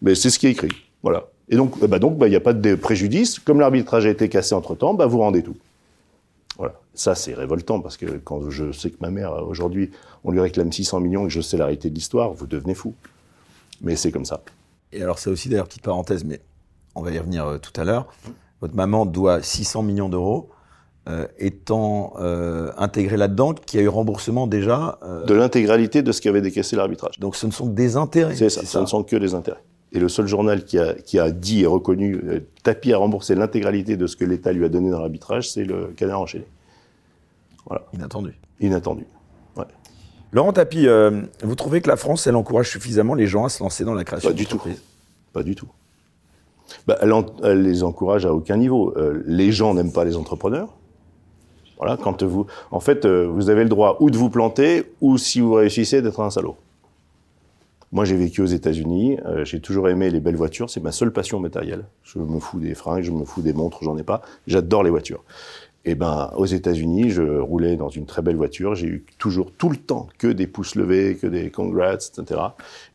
Mais c'est ce qui est écrit. Voilà. Et donc, bah donc, bah, il n'y a pas de préjudice. Comme l'arbitrage a été cassé entre temps, bah, vous rendez tout. Voilà. Ça, c'est révoltant parce que quand je sais que ma mère, aujourd'hui, on lui réclame 600 millions et que je sais la réalité de l'histoire, vous devenez fou. Mais c'est comme ça. Et alors, c'est aussi, d'ailleurs, petite parenthèse, mais on va y revenir euh, tout à l'heure. Votre maman doit 600 millions d'euros. Euh, étant euh, intégré là-dedans, qui a eu remboursement déjà de l'intégralité de ce qu'avait décaissé l'arbitrage. Donc ce ne sont que des intérêts. C'est ça, ce ne sont que des intérêts. Et le seul journal qui a, qui a dit et reconnu, Tapi a remboursé l'intégralité de ce que l'État lui a donné dans l'arbitrage, c'est le Canard enchaîné. Voilà. Inattendu. Inattendu. Laurent Tapie, euh, vous trouvez que la France, elle encourage suffisamment les gens à se lancer dans la création Pas du tout. Pas du tout. Bah, elle, les encourage à aucun niveau. Euh, les gens n'aiment pas les entrepreneurs. Voilà, quand vous, en fait, euh, vous avez le droit ou de vous planter, ou si vous réussissez, d'être un salaud. Moi, j'ai vécu aux États-Unis. j'ai toujours aimé les belles voitures. C'est ma seule passion matérielle. Je me fous des fringues, je me fous des montres, j'en ai pas. J'adore les voitures. Eh ben, aux États-Unis, je roulais dans une très belle voiture. J'ai eu toujours, tout le temps, que des pouces levés, que des congrats, etc.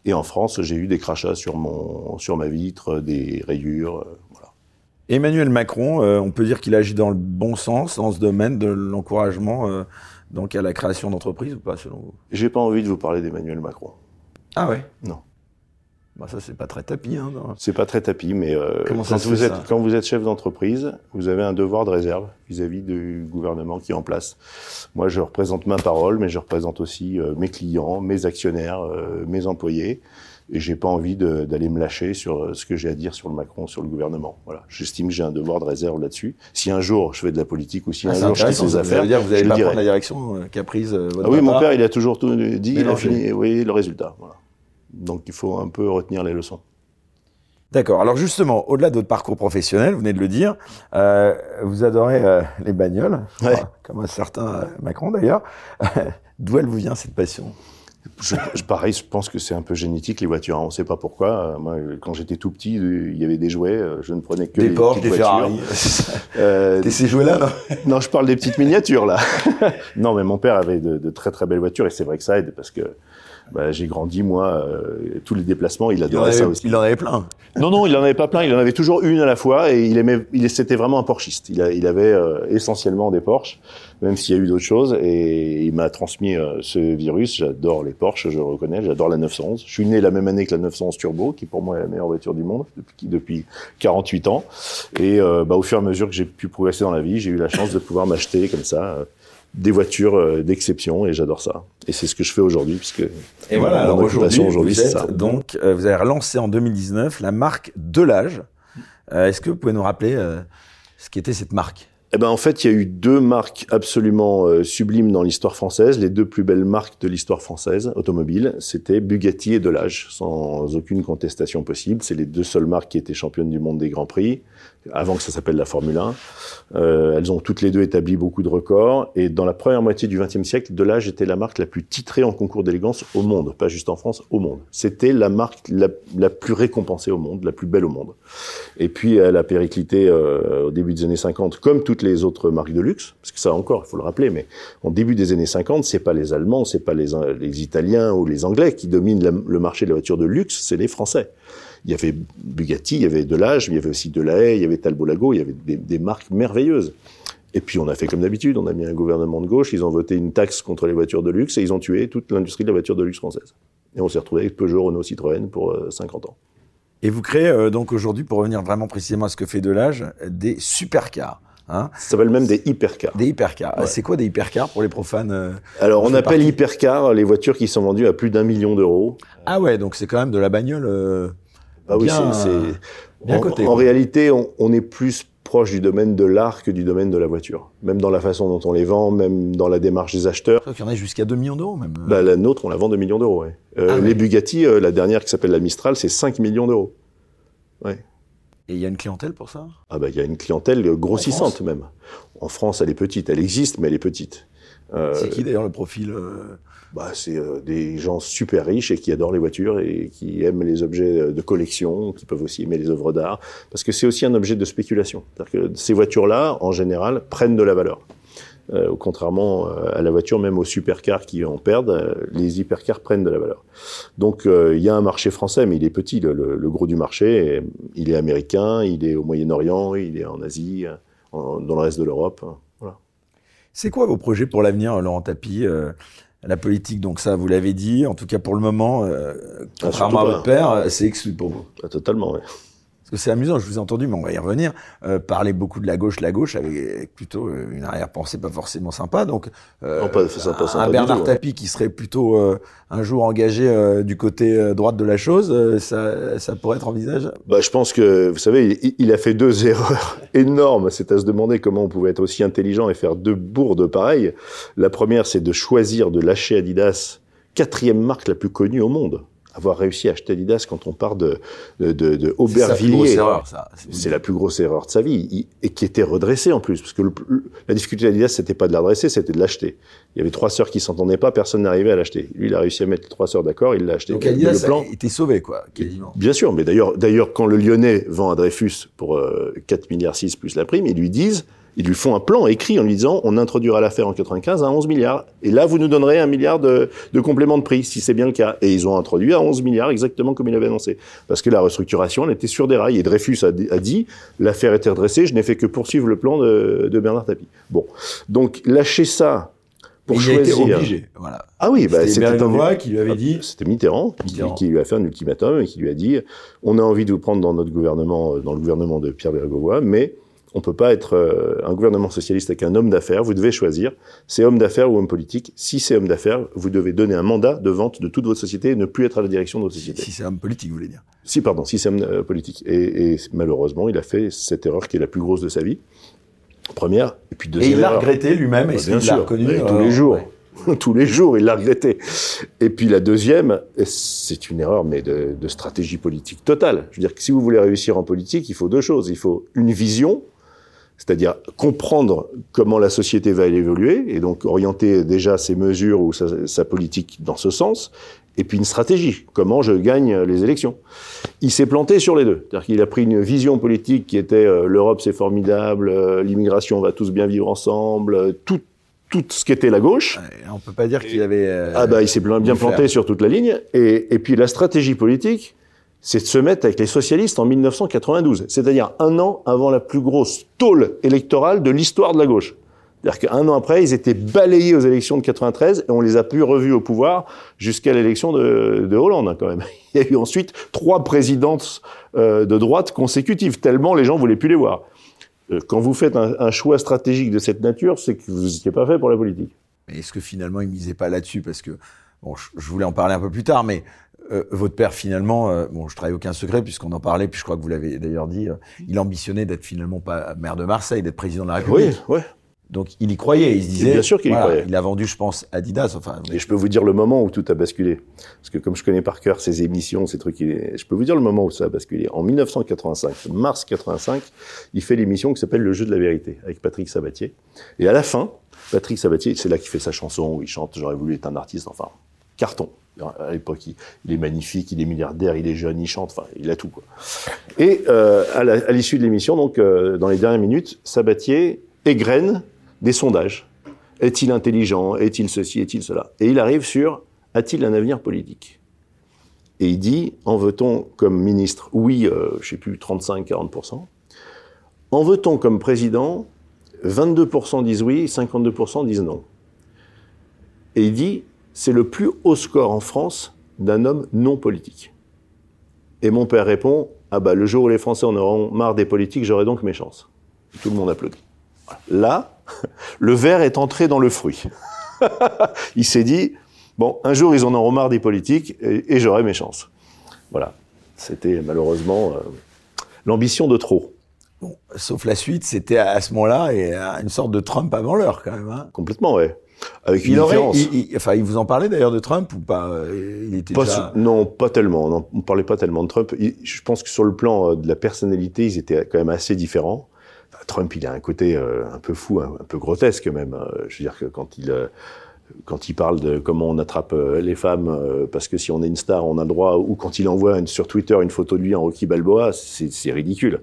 Et en France, j'ai eu des crachats sur mon, sur ma vitre, des rayures, euh, voilà. Emmanuel Macron, euh, on peut dire qu'il agit dans le bon sens dans ce domaine de l'encouragement, euh, donc à la création d'entreprises ou pas, selon vous? J'ai pas envie de vous parler d'Emmanuel Macron. Ah ouais? Non. Bah ça, c'est pas très tapis. Hein, c'est pas très tapis, mais euh, quand, vous êtes, quand vous êtes chef d'entreprise, vous avez un devoir de réserve vis-à-vis du gouvernement qui est en place. Moi, je représente ma parole, mais je représente aussi euh, mes clients, mes actionnaires, euh, mes employés. et j'ai pas envie d'aller me lâcher sur ce que j'ai à dire sur le Macron, sur le gouvernement. Voilà, j'estime que j'ai un devoir de réserve là-dessus. Si un jour je fais de la politique ou si un Ah, jour je les Ça affaires, dire vous le pas prendre la direction qu'a prise votre Ah oui, mon père, il a toujours tout dit, il a fini, oui, le résultat. Voilà. Donc il faut un peu retenir les leçons. D'accord. Alors justement, au-delà de votre parcours professionnel, vous venez de le dire, euh, vous adorez euh, les bagnoles, Ouais. Enfin, comme un certain euh, Macron d'ailleurs. D'où elle vous vient cette passion? Je, je- pareil, je pense que c'est un peu génétique les voitures. hein. On ne sait pas pourquoi. Euh, Moi, quand j'étais tout petit, il y avait des jouets. Je ne prenais que Des les Porsche, des voitures. Ferrari. Euh, T'es ces jouets-là, non? Non, je parle des petites miniatures là. non, mais mon père avait de, de très très belles voitures et c'est vrai que ça aide parce que bah, j'ai grandi moi euh, tous les déplacements, il adorait avait, ça aussi. il en avait plein. Non, non, il en avait pas plein. Il en avait toujours une à la fois et il aimait. Il c'était vraiment un Porschiste. Il, a- il avait euh, essentiellement des Porsche, même s'il y a eu d'autres choses. Et il m'a transmis euh, ce virus. J'adore les Porsche, je le reconnais. J'adore la 911. Je suis né la même année que la 911 Turbo, qui pour moi est la meilleure voiture du monde depuis, depuis 48 ans. Et euh, bah, au fur et à mesure que j'ai pu progresser dans la vie, j'ai eu la chance de pouvoir m'acheter comme ça. Des voitures euh, d'exception et j'adore ça. Et c'est ce que je fais aujourd'hui puisque Et voilà, alors aujourd'hui, occupation vous c'est êtes ça. donc, euh, vous avez relancé en 2019 la marque Delage. Euh, Est-ce que vous pouvez nous rappeler euh, ce qu'était cette marque? Eh ben en fait, il y a eu deux marques absolument euh, sublimes dans l'histoire française, les deux plus belles marques de l'histoire française automobile, c'était Bugatti et Delage, sans aucune contestation possible. C'est les deux seules marques qui étaient championnes du monde des grands prix, avant que ça s'appelle la Formule 1. Euh, elles ont toutes les deux établi beaucoup de records, et dans la première moitié du XXe siècle, Delage était la marque la plus titrée en concours d'élégance au monde, pas juste en France, au monde. C'était la marque la, plus récompensée au monde, la plus belle au monde. Et puis elle a périclité euh, au début des années 50, comme toutes les autres marques de luxe, parce que ça encore, il faut le rappeler, mais au début des années 50, c'est pas les Allemands, c'est pas les, Italiens ou les Anglais qui dominent le marché de la voiture de luxe, c'est les Français. Il y avait Bugatti, il y avait Delage, mais il y avait aussi Delahaye, il y avait Talbot Lago, il y avait des, des marques merveilleuses. Et puis on a fait comme d'habitude, on a mis un gouvernement de gauche, ils ont voté une taxe contre les voitures de luxe et ils ont tué toute l'industrie de la voiture de luxe française. Et on s'est retrouvé avec Peugeot, Renault, Citroën pour euh, 50 ans. Et vous créez euh, donc aujourd'hui, pour revenir vraiment précisément à ce que fait Delage, des supercars. Hein, Ça s'appelle même des hypercars. des hypercars. Ouais. C'est quoi des hypercars pour les profanes euh Alors, On appelle partie? hypercar les voitures qui sont vendues à plus d'un million d'euros. Ah ouais, donc c'est quand même de la bagnole. euh, Ah oui, c'est, bien en, réalité, on, on est plus proche du domaine de l'art que du domaine de la voiture. Même dans la façon dont on les vend, même dans la démarche des acheteurs. Qu'il y en a jusqu'à 2 millions d'euros même. Bah, la nôtre, on la vend 2 millions d'euros. Ouais. Euh, Ah ouais. Les Bugatti, euh, la dernière qui s'appelle la Mistral, c'est 5 millions d'euros. Ouais. Et il y a une clientèle pour ça? Ah bah, il y a une clientèle euh, En grossissante même. En France, elle est petite. Elle existe, mais elle est petite. Euh, C'est qui d'ailleurs le profil euh, Bah, c'est euh, des gens super riches et qui adorent les voitures et qui aiment les objets de collection, qui peuvent aussi aimer les œuvres d'art, parce que c'est aussi un objet de spéculation. C'est-à-dire que ces voitures-là, en général, prennent de la valeur. Euh, contrairement à la voiture, même aux supercars qui en perdent, euh, les hypercars prennent de la valeur. Donc euh, il y a un marché français, mais il est petit. Le, le- le gros du marché, il est américain, il est au Moyen-Orient, il est en Asie, en- dans le reste de l'Europe. C'est quoi vos projets pour l'avenir, Laurent Tapie Euh, La politique, donc ça, vous l'avez dit. En tout cas, pour le moment, euh, contrairement à votre père, euh, c'est exclu pour vous. Ah, totalement. ouais. Parce que c'est amusant, je vous ai entendu, mais on va y revenir, euh, parler beaucoup de la gauche, la gauche, avec plutôt euh, une arrière-pensée pas forcément sympa. Donc, euh, Non, pas sympa, un, sympa Bernard ouais. Tapie qui serait plutôt euh, un jour engagé euh, du côté euh, droite de la chose, euh, ça, ça pourrait être envisageable? Bah, je pense que, vous savez, il, il a fait deux erreurs énormes. C'est à se demander comment on pouvait être aussi intelligent et faire deux bourdes pareilles. La première, c'est de choisir de lâcher Adidas, quatrième marque la plus connue au monde. Avoir réussi à acheter Adidas quand on part de, de, de, de C'est sa plus grosse Aubervilliers. erreur, ça. C'est la plus grosse erreur de sa vie, Il- et qui était redressée en plus, parce que le- la difficulté d'Adidas, c'était pas de la redresser, c'était de l'acheter. Il y avait trois sœurs qui s'entendaient pas, personne n'arrivait à l'acheter. Lui, il a réussi à mettre les trois sœurs d'accord, il l'a acheté. Donc Adidas le plan, a été sauvé, quoi, quasiment. Bien sûr, mais d'ailleurs, d'ailleurs, quand le Lyonnais vend à Dreyfus pour euh, 4 milliards 6 plus la prime, ils lui disent, ils lui font un plan écrit en lui disant, on introduira l'affaire en 95 à 11 milliards. Et là, vous nous donnerez un milliard de, de complément de prix, si c'est bien le cas. Et ils ont introduit à 11 milliards, exactement comme il avait annoncé. Parce que la restructuration, elle était sur des rails. Et Dreyfus a, dit- a dit, l'affaire était redressée, je n'ai fait que poursuivre le plan de, de Bernard Tapie. Bon. Donc, lâcher ça pour Mais il a été obligé, voilà. Ah oui, bah, C'était un- qui lui avait dit, c'était Mitterrand, qui- Mitterrand. Qui, lui a fait un ultimatum et qui lui a dit on a envie de vous prendre dans notre gouvernement, euh, dans le gouvernement de Pierre Bérégovoy, mais On peut pas être euh, un gouvernement socialiste avec un homme d'affaires. Vous devez choisir, c'est homme d'affaires ou homme politique. Si c'est homme d'affaires, vous devez donner un mandat de vente de toute votre société et ne plus être à la direction de votre société. Si c'est homme politique, vous voulez dire Si, pardon, si c'est homme euh, politique. Et, et, malheureusement, il a fait cette erreur qui est la plus grosse de sa vie. Première, et puis deuxième. Et il l'a regretté lui-même, et Bah, c'est bien il sûr, reconnu. mais tous euh, les jours. ouais. Tous les jours, il l'a regretté. Et puis la deuxième, c'est une erreur, mais de, de stratégie politique totale. Je veux dire que si vous voulez réussir en politique, il faut deux choses. Il faut une vision, c'est-à-dire comprendre comment la société va évoluer, et donc orienter déjà ses mesures ou sa, sa politique dans ce sens, et puis une stratégie, comment je gagne les élections. Il s'est planté sur les deux. C'est-à-dire qu'il a pris une vision politique qui était euh, l'Europe c'est formidable, euh, l'immigration on va tous bien vivre ensemble, euh, tout, tout ce qu'était la gauche. On peut pas dire qu'il avait. euh, Ah bah il s'est bien, bien planté sur toute la ligne. Et, et puis la stratégie politique, c'est de se mettre avec les socialistes en 1992, c'est-à-dire un an avant la plus grosse tôle électorale de l'histoire de la gauche. C'est-à-dire qu'un an après, ils étaient balayés aux élections de 93 et on les a plus revus au pouvoir jusqu'à l'élection de, de Hollande hein, quand même. Il y a eu ensuite trois présidences euh, de droite consécutives, tellement les gens voulaient plus les voir. Euh, Quand vous faites un, choix stratégique de cette nature, c'est que vous n'étiez pas fait pour la politique. Mais est-ce que finalement il misait pas là-dessus? Parce que bon, je voulais en parler un peu plus tard, mais euh, votre père finalement, euh, bon, je trahis aucun secret puisqu'on en parlait, puis je crois que vous l'avez d'ailleurs dit, euh, il ambitionnait d'être finalement pas maire de Marseille, d'être président de la République. Oui, ouais. Donc il y croyait, il se disait. bien sûr qu'il y croyait. Il a vendu, je pense, Adidas. Enfin, Et je peux vous dire le moment où tout a basculé. Parce que comme je connais par cœur ces émissions, ces trucs, je peux vous dire le moment où ça a basculé. En 1985, mars 85, il fait l'émission qui s'appelle Le jeu de la vérité avec Patrick Sabatier. Et à la fin, Patrick Sabatier, c'est là qu'il fait sa chanson où il chante J'aurais voulu être un artiste, enfin, carton. À l'époque, il, est magnifique, il est milliardaire, il est jeune, il chante, enfin, il a tout. Et euh, à l'issue de l'émission, donc euh, dans les dernières minutes, Sabatier égrène des sondages. Est-il intelligent? Est-il ceci? Est-il cela? Et il arrive sur a-t-il un avenir politique? Et il dit en veut-on comme ministre? Oui, euh, je sais plus, 35-40%. En veut-on comme président? 22% disent oui, 52% disent non. Et il dit c'est le plus haut score en France d'un homme non politique. Et mon père répond ah bah le jour où les Français en auront marre des politiques, j'aurai donc mes chances. Et tout le monde applaudit. Là, le verre est entré dans le fruit. il s'est dit, bon, un jour ils en auront marre des politiques et, et j'aurai mes chances. Voilà. C'était malheureusement euh, l'ambition de trop, bon, sauf la suite, c'était à, à ce moment-là et à une sorte de Trump avant l'heure quand même. Hein. complètement, ouais. Avec une Il aurait, différence. il- il- enfin, il vous en parlait d'ailleurs de Trump ou pas euh, Il était Pas déjà. su- non, pas tellement. Non, on parlait pas tellement de Trump. Je pense que sur le plan euh, de la personnalité, ils étaient quand même assez différents. Enfin, Trump, il a un côté euh, un peu fou, un, un peu grotesque même. Euh, Je veux dire que quand il euh, quand il parle de comment on attrape les femmes parce que si on est une star, on a le droit, ou quand il envoie une- sur Twitter une photo de lui en Rocky Balboa, c'est ridicule.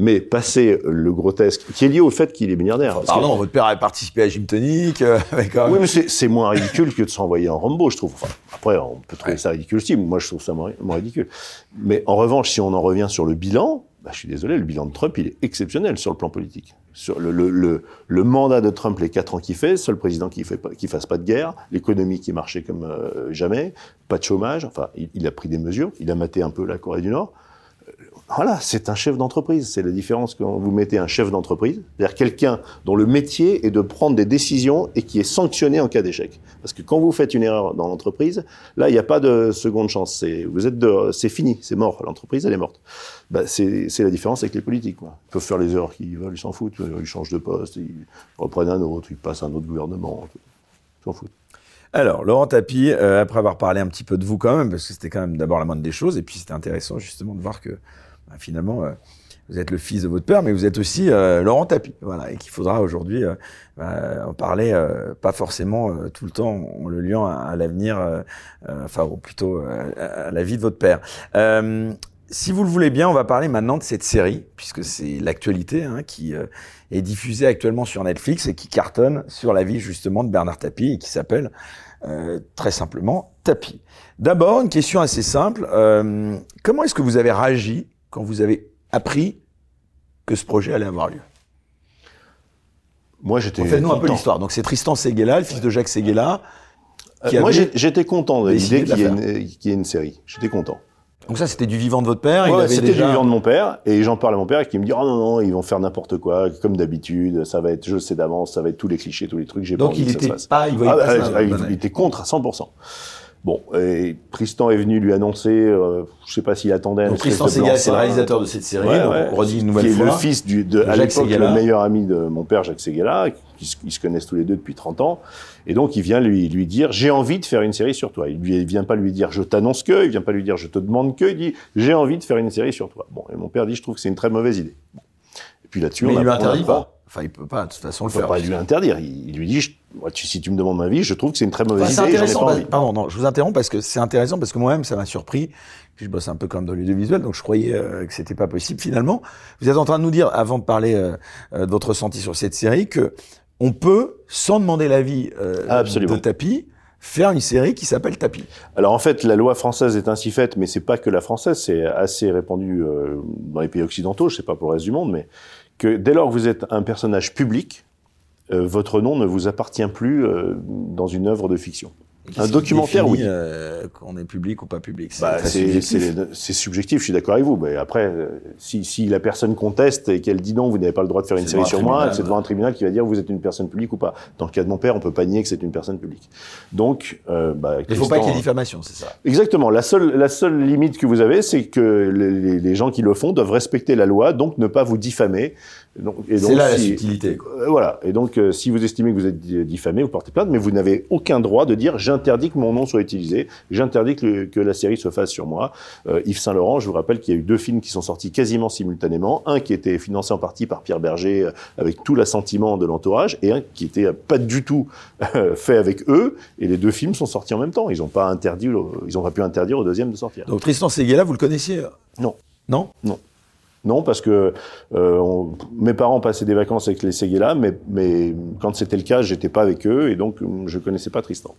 Mais passer le grotesque, qui est lié au fait qu'il est milliardaire. que- Pardon, votre père avait participé à Gym Tonic. euh, oui, mais c'est moins ridicule que de s'envoyer en Rambo, je trouve. Enfin, après, on peut trouver Ouais. ça ridicule aussi. mais Moi, je trouve ça moins, moins ridicule. Mais en revanche, si on en revient sur le bilan, bah, je suis désolé, le bilan de Trump, il est exceptionnel sur le plan politique. Sur le, le, le, le mandat de Trump, les quatre ans qu'il fait, seul président qui fait pas, qui fasse pas de guerre, l'économie qui marchait comme euh, jamais, pas de chômage. Enfin, il, il a pris des mesures. Il a maté un peu la Corée du Nord. Voilà, c'est un chef d'entreprise. C'est la différence quand vous mettez un chef d'entreprise, c'est-à-dire quelqu'un dont le métier est de prendre des décisions et qui est sanctionné en cas d'échec. Parce que quand vous faites une erreur dans l'entreprise, là, il n'y a pas de seconde chance. C'est, vous êtes c'est fini, c'est mort. L'entreprise, elle est morte. Bah, c'est, la différence avec les politiques. Quoi. Ils peuvent faire les erreurs qu'ils veulent, ils s'en foutent. Ils changent de poste, ils reprennent un autre, ils passent un autre gouvernement. Ils s'en foutent. Alors, Laurent Tapie, euh, après avoir parlé un petit peu de vous quand même, parce que c'était quand même d'abord la moindre des choses, et puis c'était intéressant justement de voir que bah, finalement euh, vous êtes le fils de votre père, mais vous êtes aussi euh, Laurent Tapie, voilà, et qu'il faudra aujourd'hui euh, bah, en parler, euh, pas forcément euh, tout le temps en le liant à, l'avenir, euh, enfin ou plutôt à, à la vie de votre père. Si vous le voulez bien, on va parler maintenant de cette série, puisque c'est l'actualité hein, qui est diffusée actuellement sur Netflix et qui cartonne sur la vie justement de Bernard Tapie et qui s'appelle euh, très simplement Tapie. D'abord, une question assez simple. euh, comment est-ce que vous avez réagi quand vous avez appris que ce projet allait avoir lieu Moi, j'étais. Faites-nous un peu l'histoire. Donc c'est Tristan Seguela, le fils de Jacques Seguela. Euh, moi, j'étais content de l'idée de qu'il y, ait une- qu'il y ait une série. J'étais content. Donc ça, c'était du vivant de votre père. Ouais, c'était déjà- du vivant de mon père, et j'en parle à mon père qui me dit oh non non, ils vont faire n'importe quoi, comme d'habitude, ça va être, je le sais d'avance, ça va être tous les clichés, tous les trucs, j'ai pas envie il que ça était se fasse. pas, il Ah, pas ah, ça. ah, il, Bon, il était contre à 100%. Bon, et Tristan est venu lui annoncer, euh, je sais pas s'il attendait. un Donc Tristan de Segal, c'est le réalisateur de cette série. Ouais, on ouais. redit une nouvelle qui est le fils du, de, à Jacques l'époque, le meilleur ami de mon père, Jacques Seguela, qui ils se connaissent tous les deux depuis 30 ans. Et donc, il vient lui, lui dire, j'ai envie de faire une série sur toi. Il, il vient pas lui dire, je t'annonce que, il vient pas lui dire, je te demande que, il dit, j'ai envie de faire une série sur toi. Bon, et mon père dit, je trouve que c'est une très mauvaise idée. Bon. Et puis là-dessus, Mais on on interdit apprend. pas. Enfin, il peut pas de toute façon le On peut faire. pas lui interdire. Il, il lui dit, je- moi, tu- si tu me demandes ma vie, je trouve que c'est une très mauvaise Enfin, c'est idée. intéressant. pas. Pardon, non, je vous interromps parce que c'est intéressant parce que moi-même ça m'a surpris. Puis je bosse un peu comme dans l'audiovisuel, donc je croyais euh, que c'était pas possible finalement. Vous êtes en train de nous dire, avant de parler euh, euh, de votre ressenti sur cette série, que on peut, sans demander l'avis euh, de Tapi, faire une série qui s'appelle Tapi. Alors en fait, la loi française est ainsi faite, mais c'est pas que la française, c'est assez répandu euh, dans les pays occidentaux, je sais pas pour le reste du monde, mais que dès lors que vous êtes un personnage public, euh, votre nom ne vous appartient plus euh, dans une œuvre de fiction. Un documentaire, définit, oui. euh, qu'on est public ou pas public. C'est Bah, c'est subjectif. je suis d'accord avec vous. Mais après, euh, si, si la personne conteste et qu'elle dit non, vous n'avez pas le droit de faire une série un sur moi, c'est devant un tribunal qui va dire vous êtes une personne publique ou pas. Dans le cas de mon père, on peut pas nier que c'est une personne publique. Donc, euh, bah, Il faut pas qu'il y ait diffamation, c'est ça. Exactement. La seule, la seule limite que vous avez, c'est que les, gens qui le font doivent respecter la loi, donc ne pas vous diffamer. C'est là la subtilité. quoi. euh, voilà. Et donc, euh, si vous estimez que vous êtes di- diffamé, vous portez plainte, mais vous n'avez aucun droit de dire j'interdis que mon nom soit utilisé, j'interdis que, que la série se fasse sur moi. Euh, Yves Saint Laurent, je vous rappelle qu'il y a eu deux films qui sont sortis quasiment simultanément, un qui était financé en partie par Pierre Berger euh, avec tout l'assentiment de l'entourage, et un qui était pas du tout euh, fait avec eux. Et les deux films sont sortis en même temps. Ils n'ont pas interdit, ils ont pas pu interdire au deuxième de sortir. Donc Tristan Seguela, vous le connaissiez euh? Non? Non Non, parce que euh, on- mes parents passaient des vacances avec les Seguela, mais, mais quand c'était le cas, j'étais pas avec eux et donc je connaissais pas Tristan.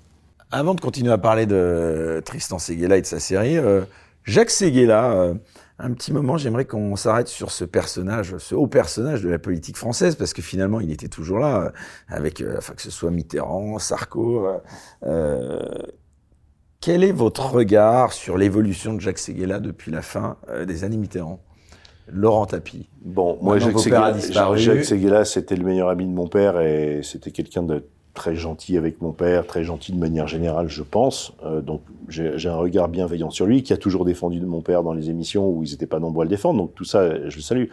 Avant de continuer à parler de Tristan Seguela et de sa série, euh, Jacques Seguela, euh, un petit moment, j'aimerais qu'on s'arrête sur ce personnage, ce haut personnage de la politique française, parce que finalement, il était toujours là, euh, avec, euh, enfin, que ce soit Mitterrand, Sarko. quel est votre regard sur l'évolution de Jacques Seguela depuis la fin des années Mitterrand? Laurent Tapie. Bon, moi. Jacques Seguela, c'était le meilleur ami de mon père et c'était quelqu'un de très gentil avec mon père, très gentil de manière générale, je pense. Euh, donc, j'ai un regard bienveillant sur lui, qui a toujours défendu mon père dans les émissions où ils n'étaient pas nombreux à le défendre. Donc, tout ça, je le salue.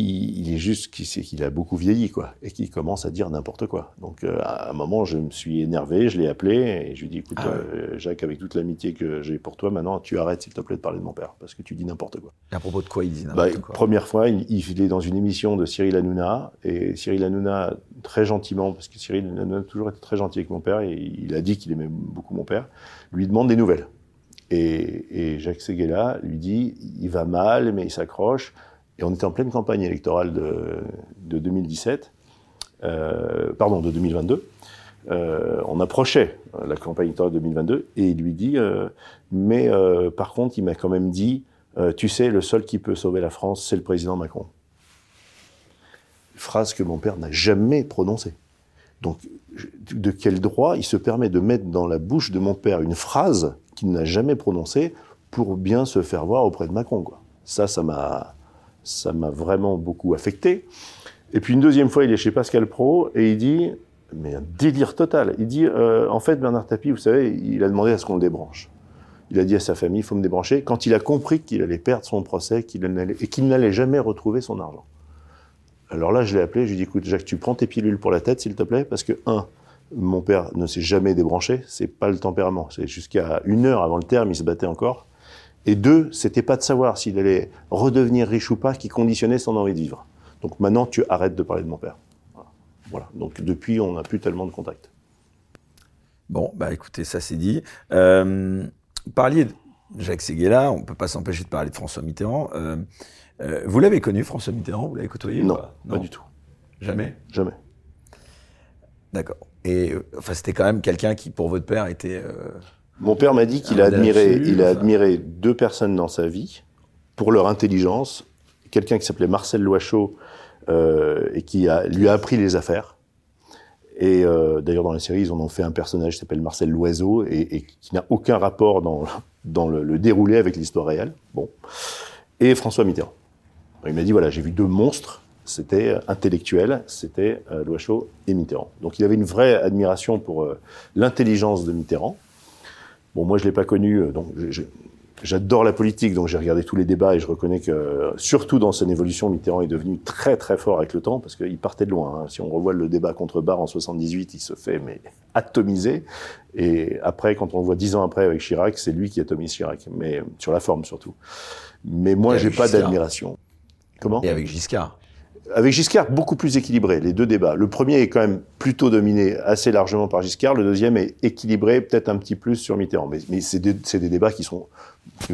Il, il est juste qu'il a beaucoup vieilli, quoi, et qu'il commence à dire n'importe quoi. Donc, euh, à un moment, je me suis énervé, je l'ai appelé et je lui ai dit, écoute, Ah ouais. euh, Jacques, avec toute l'amitié que j'ai pour toi, maintenant, tu arrêtes, s'il te plaît, de parler de mon père, parce que tu dis n'importe quoi. À propos de quoi il disait Bah, n'importe quoi première fois, il, il est dans une émission de Cyril Hanouna, et Cyril Hanouna, très gentiment, parce que Cyril Hanouna a toujours été très gentil avec mon père, et il a dit qu'il aimait beaucoup mon père, lui demande des nouvelles. Et, et Jacques Seguela lui dit, il va mal, mais il s'accroche. Et on était en pleine campagne électorale de, de 2017, euh, pardon, de 2022. Euh, on approchait euh, la campagne électorale de 2022, et il lui dit, mais par contre, il m'a quand même dit, tu sais, le seul qui peut sauver la France, c'est le président Macron. Phrase que mon père n'a jamais prononcée. Donc, de quel droit il se permet de mettre dans la bouche de mon père une phrase qu'il n'a jamais prononcée pour bien se faire voir auprès de Macron, quoi? Ça, ça m'a, ça m'a vraiment beaucoup affecté. Et puis une deuxième fois, il est chez Pascal Pro et il dit, mais un délire total. Il dit, euh, en fait, Bernard Tapie, vous savez, il a demandé à ce qu'on le débranche. Il a dit à sa famille, il faut me débrancher, quand il a compris qu'il allait perdre son procès qu'il et qu'il n'allait jamais retrouver son argent. Alors là, je l'ai appelé, je lui ai dit, écoute, Jacques, tu prends tes pilules pour la tête, s'il te plaît, parce que, un, mon père ne s'est jamais débranché, c'est pas le tempérament. C'est jusqu'à une heure avant le terme, il se battait encore. Et deux, c'était pas de savoir s'il allait redevenir riche ou pas qui conditionnait son envie de vivre. Donc maintenant, tu arrêtes de parler de mon père. Voilà. Voilà. Donc depuis, on n'a plus tellement de contact. Bon, bah écoutez, ça c'est dit. Euh, vous parliez de Jacques Seguela, on peut pas s'empêcher de parler de François Mitterrand. Euh, euh, vous l'avez connu, François Mitterrand? Vous l'avez côtoyé Non, pas? pas du tout. Jamais? Jamais. D'accord. Et euh, enfin, c'était quand même quelqu'un qui, pour votre père, était. Euh, Mon père m'a dit qu'il a modèle admiré, absolu, il a enfin. admiré deux personnes dans sa vie pour leur intelligence. Quelqu'un qui s'appelait Marcel Loiseau euh, et qui a, lui a appris les affaires. Et euh, d'ailleurs dans la série, ils en ont fait un personnage qui s'appelle Marcel Loiseau et, et qui n'a aucun rapport dans dans le, le déroulé avec l'histoire réelle. Bon. Et François Mitterrand. Il m'a dit voilà, j'ai vu deux monstres c'était intellectuel, c'était euh, Loiseau et Mitterrand. Donc il avait une vraie admiration pour euh, l'intelligence de Mitterrand. Bon, moi je l'ai pas connu, euh, donc j'adore la politique, donc j'ai regardé tous les débats et je reconnais que, surtout dans son évolution, Mitterrand est devenu très très fort avec le temps parce qu'il partait de loin. Hein. Si on revoit le débat contre Barre en 78, il se fait mais atomiser. Et après, quand on le voit dix ans après avec Chirac, c'est lui qui atomise Chirac, mais sur la forme surtout. Mais moi, j'ai pas d'admiration. Comment? Et avec Giscard. Avec Giscard, beaucoup plus équilibré, les deux débats. Le premier est quand même plutôt dominé assez largement par Giscard, le deuxième est équilibré peut-être un petit plus sur Mitterrand. Mais, mais c'est des, des, débats qui sont,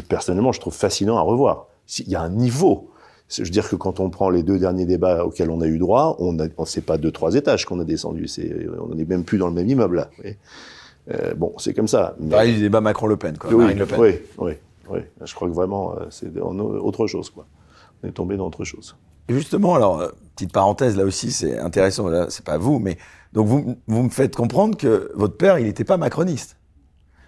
personnellement, je trouve fascinants à revoir. Il y a un niveau. Je veux dire que quand on prend les deux derniers débats auxquels on a eu droit, on ne sait pas deux, trois étages qu'on a descendu. on n'est même plus dans le même immeuble, là. Euh, bon, c'est comme ça. Mais... Pareil, le débat Macron-Le Pen, quoi. Oui, Le Pen. Oui, oui, oui. Je crois que vraiment, euh, c'est autre chose, quoi. On est tombé dans autre chose. Justement, alors, euh, petite parenthèse, là aussi, c'est intéressant, c'est pas vous, mais donc vous, vous me faites comprendre que votre père, il n'était pas macroniste.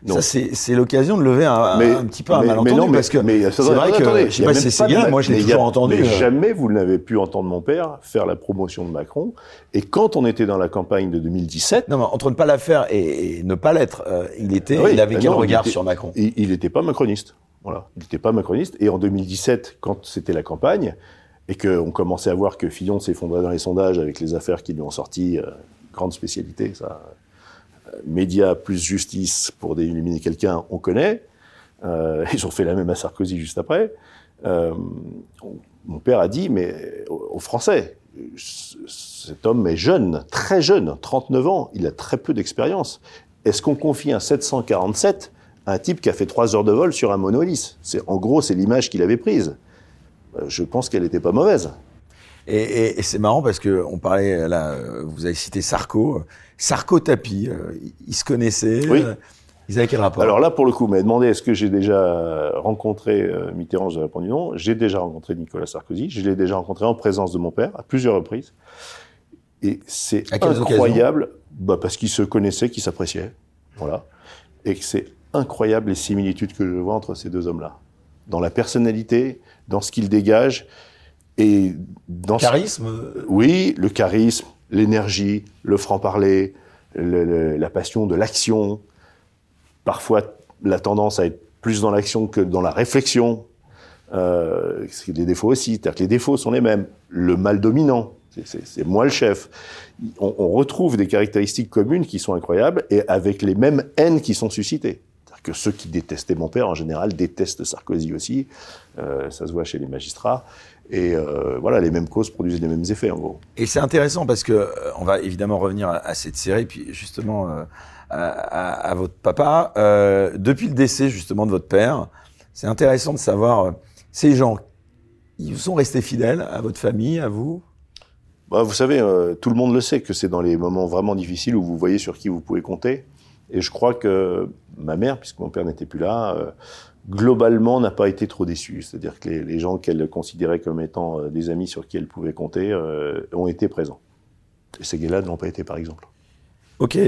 Non. Ça, c'est l'occasion de lever un, un, petit peu un malentendu, mais non, parce que c'est vrai que, attendez, je sais pas si c'est bien, moi je l'ai toujours entendu. Mais euh... jamais vous n'avez pu entendre mon père faire la promotion de Macron. Et quand on était dans la campagne de 2017... Non, mais entre ne pas la faire et, et ne pas l'être, euh, il était, oui, il avait quel regard était, sur Macron? Il n'était pas macroniste. Voilà. Il n'était pas macroniste. Et en 2017, quand c'était la campagne, et qu'on commençait à voir que Fillon s'effondrait dans les sondages avec les affaires qui lui ont sorti, euh, grande spécialité, ça. Euh, médias plus justice pour éliminer quelqu'un, on connaît. Euh, ils ont fait la même à Sarkozy juste après. Euh, mon père a dit, mais aux Français, cet homme est jeune, très jeune, 39 ans, il a très peu d'expérience. Est-ce qu'on confie un 747 à un type qui a fait trois heures de vol sur un monohélice En gros, c'est l'image qu'il avait prise. Euh, je pense qu'elle n'était pas mauvaise. Et, et, et c'est marrant parce que on parlait là, vous avez cité Sarko, Sarko Tapi, euh, ils se connaissaient. Oui. Ils avaient quel rapport? Alors là, pour le coup, m'avez demandé est-ce que j'ai déjà rencontré euh, Mitterrand J'ai répondu non. J'ai déjà rencontré Nicolas Sarkozy. Je l'ai déjà rencontré en présence de mon père à plusieurs reprises. Et c'est incroyable, bah parce qu'ils se connaissaient, qu'ils s'appréciaient, voilà, et que c'est incroyable les similitudes que je vois entre ces deux hommes-là, dans la personnalité, dans ce qu'il dégage et dans le charisme. Ce... Oui, le charisme, l'énergie, le franc-parler, le, le, la passion de l'action. Parfois, la tendance à être plus dans l'action que dans la réflexion. Euh, c'est des défauts aussi. C'est-à-dire que les défauts sont les mêmes. Le mal dominant, c'est moi le chef. On, on, retrouve des caractéristiques communes qui sont incroyables et avec les mêmes haines qui sont suscitées que ceux qui détestaient mon père, en général, détestent Sarkozy aussi. Euh, ça se voit chez les magistrats. Et euh, voilà, les mêmes causes produisent les mêmes effets, en gros. Et c'est intéressant parce que euh, on va évidemment revenir à, à cette série, puis justement à, à, à, votre papa. Depuis le décès justement de votre père, c'est intéressant de savoir ces gens, ils sont restés fidèles à votre famille, à vous? Bah, vous savez, tout le monde le sait que c'est dans les moments vraiment difficiles où vous voyez sur qui vous pouvez compter. Et je crois que ma mère, puisque mon père n'était plus là, euh, globalement n'a pas été trop déçue. C'est-à-dire que les, gens qu'elle considérait comme étant euh, des amis sur qui elle pouvait compter euh, ont été présents. Et ces gars-là n'ont pas été, par exemple. Ok.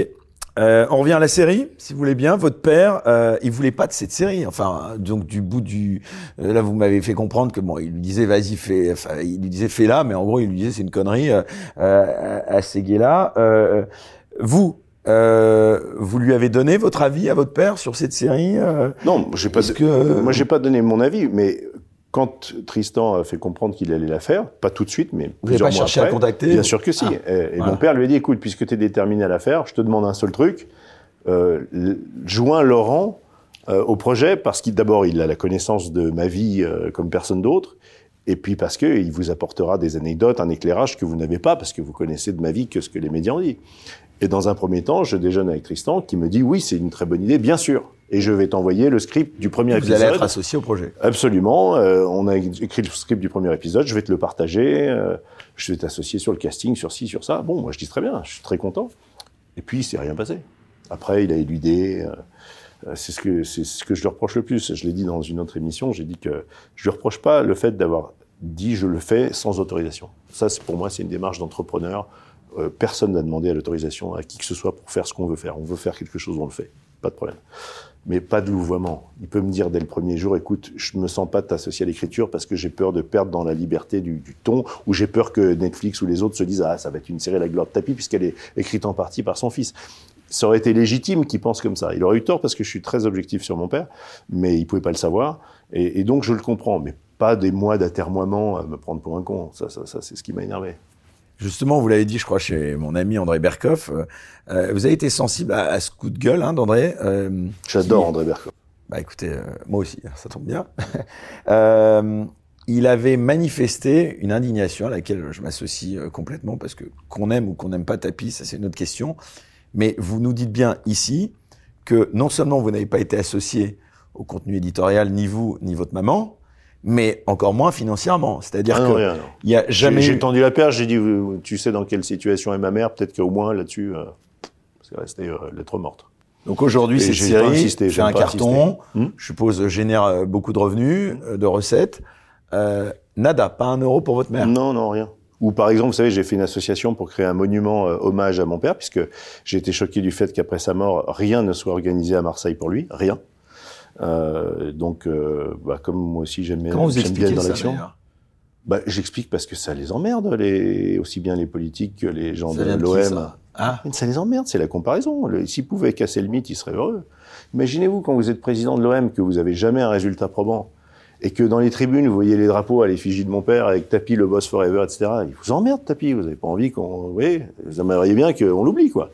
On revient à la série, si vous voulez bien. Votre père, euh, il voulait pas de cette série. Enfin, donc du bout du, là vous m'avez fait comprendre que bon, il lui disait vas-y fais, enfin, il lui disait fais là, mais en gros il lui disait c'est une connerie euh, à ces gars-là. vous, euh, vous lui avez donné votre avis à votre père sur cette série euh, Non, j'ai pas. Que, euh... Moi, j'ai pas donné mon avis, mais quand Tristan a fait comprendre qu'il allait la faire, pas tout de suite, mais vous n'avez pas cherché après, à contacter Bien sûr que si. Ah, et, et voilà. mon père lui a dit écoute, puisque tu es déterminé à la faire, je te demande un seul truc. Euh, joins Laurent au projet parce qu'il d'abord il a la connaissance de ma vie comme personne d'autre. Et puis parce que il vous apportera des anecdotes, un éclairage que vous n'avez pas parce que vous connaissez de ma vie que ce que les médias ont dit. Et dans un premier temps, je déjeune avec Tristan qui me dit oui, c'est une très bonne idée, bien sûr. Et je vais t'envoyer le script du premier Vous épisode. Vous allez être associé au projet. Absolument. Euh, on a écrit le script du premier épisode. Je vais te le partager. Euh, je vais t'associer sur le casting, sur ci, sur ça. Bon, moi je dis très bien. Je suis très content. Et puis, c'est rien passé. Après, il a éludé. Euh, c'est ce que c'est ce que je lui reproche le plus. Je l'ai dit dans une autre émission. J'ai dit que je lui reproche pas le fait d'avoir dit je le fais sans autorisation. Ça, pour moi, c'est une démarche d'entrepreneur. Euh, personne n'a demandé à l'autorisation à qui que ce soit pour faire ce qu'on veut faire. On veut faire quelque chose, on le fait. Pas de problème. mais pas de louvoiement. Il peut me dire dès le premier jour, écoute, je me sens pas t'associer à l'écriture parce que j'ai peur de perdre dans la liberté du, ton, ou j'ai peur que Netflix ou les autres se disent, ah, ça va être une série La gloire de tapis puisqu'elle est écrite en partie par son fils. Ça aurait été légitime qu'il pense comme ça. Il aurait eu tort parce que je suis très objectif sur mon père, mais il pouvait pas le savoir. Et, donc je le comprends, mais pas des mois d'atermoiement à me prendre pour un con. Ça, ça c'est ce qui m'a énervé. Justement, vous l'avez dit, je crois, chez mon ami André Berkoff, euh, euh, vous avez été sensible à, à, ce coup de gueule hein, d'André. Euh, J'adore André Berkoff. Bah écoutez, euh, moi aussi, ça tombe bien. Euh, il avait manifesté une indignation à laquelle je m'associe complètement, parce que qu'on aime ou qu'on n'aime pas Tapi, ça c'est une autre question. Mais vous nous dites bien ici que non seulement vous n'avez pas été associé au contenu éditorial, ni vous, ni votre maman, mais encore moins financièrement. C'est-à-dire ah que il y a jamais. J'ai tendu la perche, j'ai dit, tu sais dans quelle situation est ma mère, peut-être qu'au moins là-dessus, euh, c'est resté euh, lettre morte. Donc aujourd'hui, cette série fait un carton, hmm je suppose génère euh, beaucoup de revenus, hmm de recettes. Euh, nada, pas un euro pour votre mère? Non, non, rien. Ou par exemple, vous savez, j'ai fait une association pour créer un monument euh, hommage à mon père, puisque j'ai été choqué du fait qu'après sa mort, rien ne soit organisé à Marseille pour lui, rien. Euh, donc, euh, bah, comme moi aussi j'aime bien, bien dans l'action. Bah, j'explique parce que ça les emmerde, les, aussi bien les politiques que les gens ça de l'OM. Ça, ah. ça les emmerde, c'est la comparaison. S'ils pouvaient casser le mythe, ils seraient heureux. Imaginez-vous quand vous êtes président de l'OM que vous avez jamais un résultat probant et que dans les tribunes vous voyez les drapeaux à l'effigie de mon père avec Tapi le boss forever, etc. Il vous emmerde Tapi, vous avez pas envie qu'on, vous voyez, vous aimeriez bien qu'on l'oublie quoi.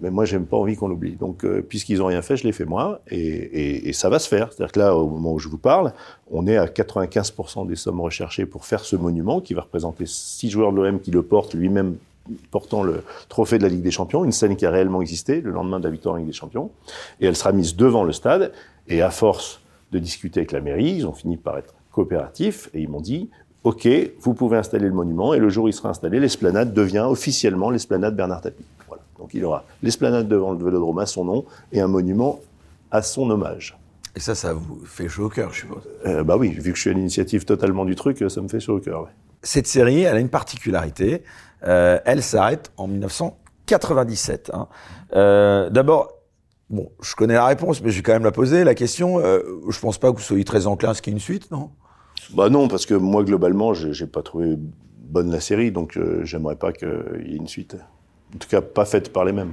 Mais moi, j'aime pas envie qu'on l'oublie. Donc, euh, puisqu'ils ont rien fait, je l'ai fait moi, et, et, et, ça va se faire. C'est-à-dire que là, au moment où je vous parle, on est à 95% des sommes recherchées pour faire ce monument qui va représenter six joueurs de l'OM qui le portent lui-même portant le trophée de la Ligue des Champions, une scène qui a réellement existé le lendemain de la victoire en Ligue des Champions, et elle sera mise devant le stade. Et à force de discuter avec la mairie, ils ont fini par être coopératifs et ils m'ont dit OK, vous pouvez installer le monument et le jour où il sera installé, l'esplanade devient officiellement l'esplanade Bernard Tapie. Voilà. Donc il aura l'esplanade devant le Vélodrome à son nom et un monument à son hommage. Et ça, ça vous fait chaud au cœur, je suppose. Euh, bah oui, vu que je suis à l'initiative totalement du truc, ça me fait chaud au cœur. Ouais. Cette série, elle a une particularité. Euh, elle s'arrête en 1997. Hein. Euh, D'abord, bon, je connais la réponse, mais je vais quand même la poser. La question, je pense pas que vous soyez très enclin à ce qu'il y ait une suite, non? Bah non, parce que moi, globalement, j'ai pas trouvé bonne la série, donc j'aimerais pas qu'il y ait une suite. En tout cas, pas faite par les mêmes.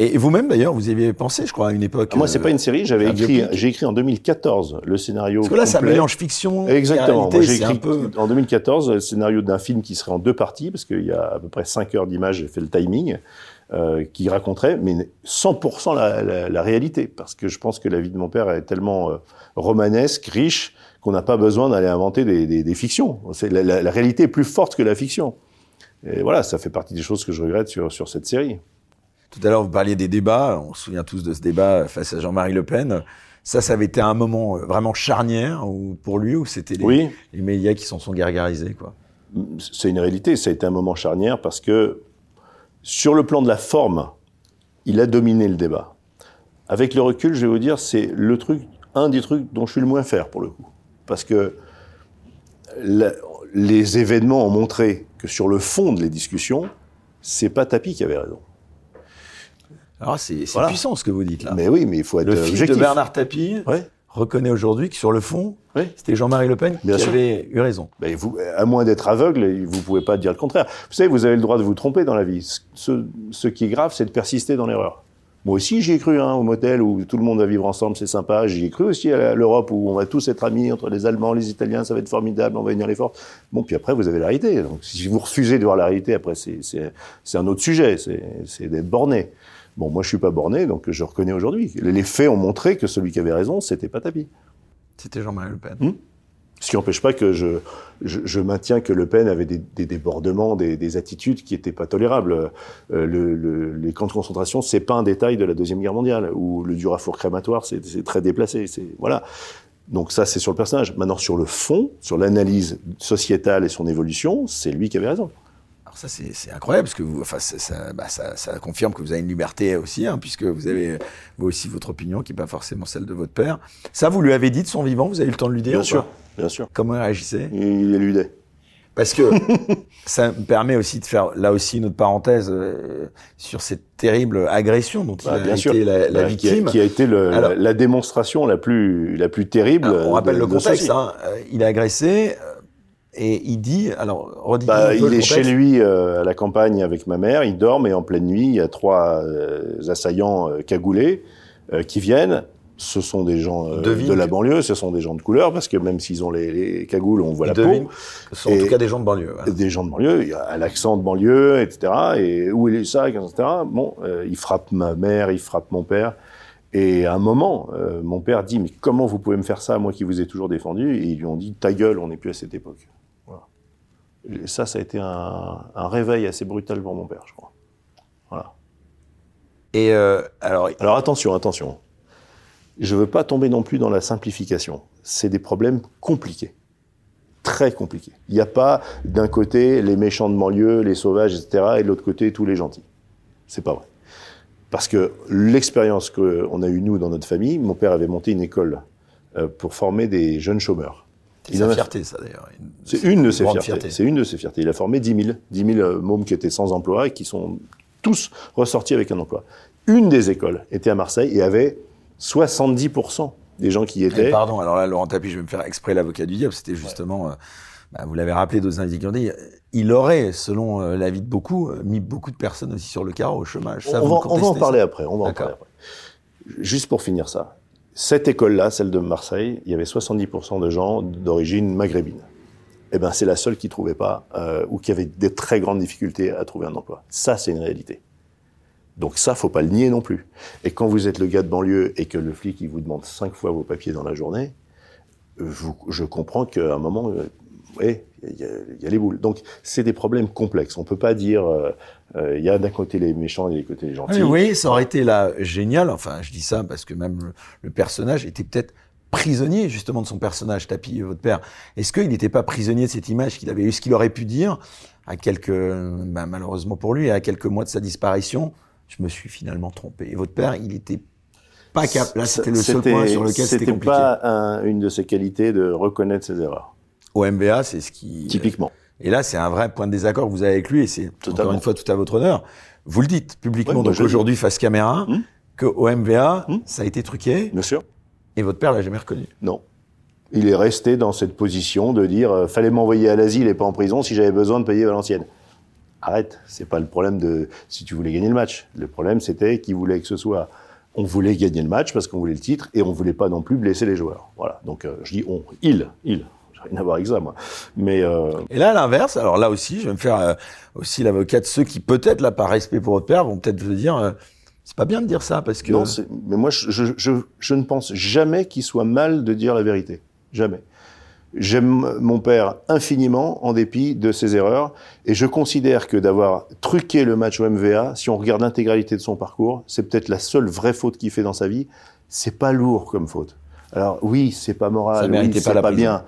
Et vous-même, d'ailleurs, vous y aviez pensé, je crois, à une époque. Ah, moi, c'est pas une série. J'avais écrit, j'ai écrit en 2014 le scénario. Parce que là, complet. ça mélange fiction. Exactement. J'ai écrit un peu... en 2014 le scénario d'un film qui serait en deux parties, parce qu'il y a à peu près 5 heures d'image. J'ai fait le timing. Euh, qui raconterait, mais 100% la, la, la, réalité, parce que je pense que la vie de mon père est tellement euh, romanesque, riche, qu'on n'a pas besoin d'aller inventer des, des, des fictions. La, réalité est plus forte que la fiction. Et voilà, ça fait partie des choses que je regrette sur, sur cette série. Tout à l'heure, vous parliez des débats. On se souvient tous de ce débat face à Jean-Marie Le Pen. Ça, ça avait été un moment vraiment charnière pour lui, ou c'était les, oui. les médias qui s'en sont gargarisés, quoi? C'est une réalité. Ça a été un moment charnière parce que sur le plan de la forme, il a dominé le débat. Avec le recul, je vais vous dire, c'est le truc, un des trucs dont je suis le moins fier pour le coup, parce que la, les événements ont montré que sur le fond de les discussions, c'est pas Tapi qui avait raison. Alors c'est voilà. puissant ce que vous dites là. Mais oui, mais il faut être le fils objectif. de Bernard Tapie ouais. reconnaît aujourd'hui que sur le fond, ouais. c'était Jean-Marie Le Pen Bien qui sûr. avait eu raison. Ben vous, à moins d'être aveugle, vous pouvez pas dire le contraire. Vous savez, vous avez le droit de vous tromper dans la vie. Ce, ce qui est grave, c'est de persister dans l'erreur. Moi aussi, j'y ai cru, hein, au motel où tout le monde va vivre ensemble, c'est sympa. J'y ai cru aussi à l'Europe où on va tous être amis entre les Allemands, les Italiens, ça va être formidable, on va unir les forces. Bon, puis après, vous avez la réalité. Donc, si vous refusez de voir la réalité, après, c'est un autre sujet, c'est d'être borné. Bon, moi, je suis pas borné, donc je reconnais aujourd'hui. Les faits ont montré que celui qui avait raison, c'était pas Tapi. C'était Jean-Marie Le Pen. Hum ce qui n'empêche pas que je, je, je, maintiens que Le Pen avait des, des débordements, des, des, attitudes qui n'étaient pas tolérables. Euh, le, le, les camps de concentration, c'est pas un détail de la deuxième guerre mondiale, où le dur à four crématoire, c'est très déplacé. Voilà. Donc ça, c'est sur le personnage. Maintenant, sur le fond, sur l'analyse sociétale et son évolution, c'est lui qui avait raison. Alors ça, c'est incroyable, parce que vous, enfin, ça, bah, ça, ça, confirme que vous avez une liberté aussi, hein, puisque vous avez vous aussi votre opinion, qui n'est pas forcément celle de votre père. Ça, vous lui avez dit de son vivant, vous avez eu le temps de lui dire Bien sûr, bien sûr. Comment il réagissait? Il éludait. Parce que ça me permet aussi de faire là aussi une autre parenthèse euh, sur cette terrible agression dont il Bah, a bien été sûr. la, la Bah, qui, a, victime. qui a été le- Alors- la, la démonstration la plus, la plus terrible. On rappelle de- le contexte. Hein. Euh, Il est agressé euh, et il dit. Alors, redis Bah, il est chez lui euh, à la campagne avec ma mère, il dort, et en pleine nuit, il y a trois euh, assaillants euh, cagoulés qui viennent. Ce sont des gens euh, de la banlieue, ce sont des gens de couleur, parce que même s'ils ont les, les cagoules, on voit Il la peau. ce sont en tout cas des gens de banlieue. voilà. Des gens de banlieue, il y a l'accent de banlieue, etc. Et où est les sacs, etc. Bon, euh, il frappe ma mère, il frappe mon père. Et à un moment, euh, mon père dit Mais comment vous pouvez me faire ça, moi qui vous ai toujours défendu? Et ils lui ont dit Ta gueule, on n'est plus à cette époque. Voilà. Et ça, ça a été un, un réveil assez brutal pour mon père, je crois. Voilà. Et euh, alors, Alors attention, attention. Je veux pas tomber non plus dans la simplification. C'est des problèmes compliqués. Très compliqués. Il n'y a pas d'un côté les méchants de banlieue, les sauvages, etc., et de l'autre côté tous les gentils. C'est pas vrai. Parce que l'expérience qu'on a eue, nous, dans notre famille, mon père avait monté une école euh, pour former des jeunes chômeurs. c'est sa a- fierté, ça d'ailleurs. c'est une de ses fiertés. fierté. C'est une de ses fiertés. Il a formé 10 000, 10 000 euh, mômes qui étaient sans emploi et qui sont tous ressortis avec un emploi. Une des écoles était à Marseille et avait 70% des gens qui y Et étaient. pardon, alors là, Laurent Tapie, je vais me faire exprès l'avocat du diable. C'était justement, euh, bah, vous l'avez rappelé, d'autres individus qui ont dit, il aurait, selon euh, l'avis de beaucoup, euh, mis beaucoup de personnes aussi sur le carreau au chômage. Ça, on, va, on va en parler ça après. On va en parler après. Juste pour finir ça. Cette école-là, celle de Marseille, il y avait 70% de gens d'origine maghrébine. Eh ben, c'est la seule qui trouvait pas euh, ou qui avait des très grandes difficultés à trouver un emploi. Ça, c'est une réalité. Donc ça, faut pas le nier non plus. Et quand vous êtes le gars de banlieue et que le flic il vous demande cinq fois vos papiers dans la journée, vous- je comprends qu'à un moment, euh, ouais, il y, a- il y a les boules. Donc c'est des problèmes complexes. On peut pas dire euh, euh, il y a d'un côté les méchants et des côté les Ah, gentils. mais oui, ça aurait été là génial. Enfin, je dis ça parce que même le, le personnage était peut-être prisonnier justement de son personnage, Tapi, votre père. Est-ce qu'il n'était pas prisonnier de cette image qu'il avait eu, ce qu'il aurait pu dire à quelques, bah, malheureusement pour lui, à quelques mois de sa disparition, je me suis finalement trompé. Et votre père, il était pas cap. Là, c'était le seul point sur lequel c'était C'était compliqué. pas un- une de ses qualités de reconnaître ses erreurs. Au MBA, c'est ce qui. Typiquement. Et là, c'est un vrai point de désaccord que vous avez avec lui, et c'est encore une fois tout à votre honneur. Vous le dites publiquement, Ouais, donc aujourd'hui face caméra, Hmm. que au MBA, Hmm. ça a été truqué, Bien sûr. et votre père l'a jamais reconnu. Non. Il est resté dans cette position de dire euh, fallait m'envoyer à l'asile et pas en prison si j'avais besoin de payer Valenciennes. Arrête, c'est pas le problème de si tu voulais gagner le match. Le problème c'était qu'il voulait que ce soit on voulait gagner le match parce qu'on voulait le titre et on voulait pas non plus blesser les joueurs. Voilà. Donc euh, je dis on, il, il. J'ai rien à voir avec ça moi. Mais euh, Et là, à l'inverse, alors là aussi, je vais me faire euh, aussi l'avocat de ceux qui, peut-être, là, par respect pour votre père, vont peut-être vous dire, c'est pas bien de dire ça, parce que... Non, mais moi, je, je, je, je ne pense jamais qu'il soit mal de dire la vérité. Jamais. J'aime mon père infiniment, en dépit de ses erreurs, et je considère que d'avoir truqué le match au MVA, si on regarde l'intégralité de son parcours, c'est peut-être la seule vraie faute qu'il fait dans sa vie. C'est pas lourd comme faute. Alors oui, c'est pas Ça moral, oui, c'est pas pas, la prison. bien.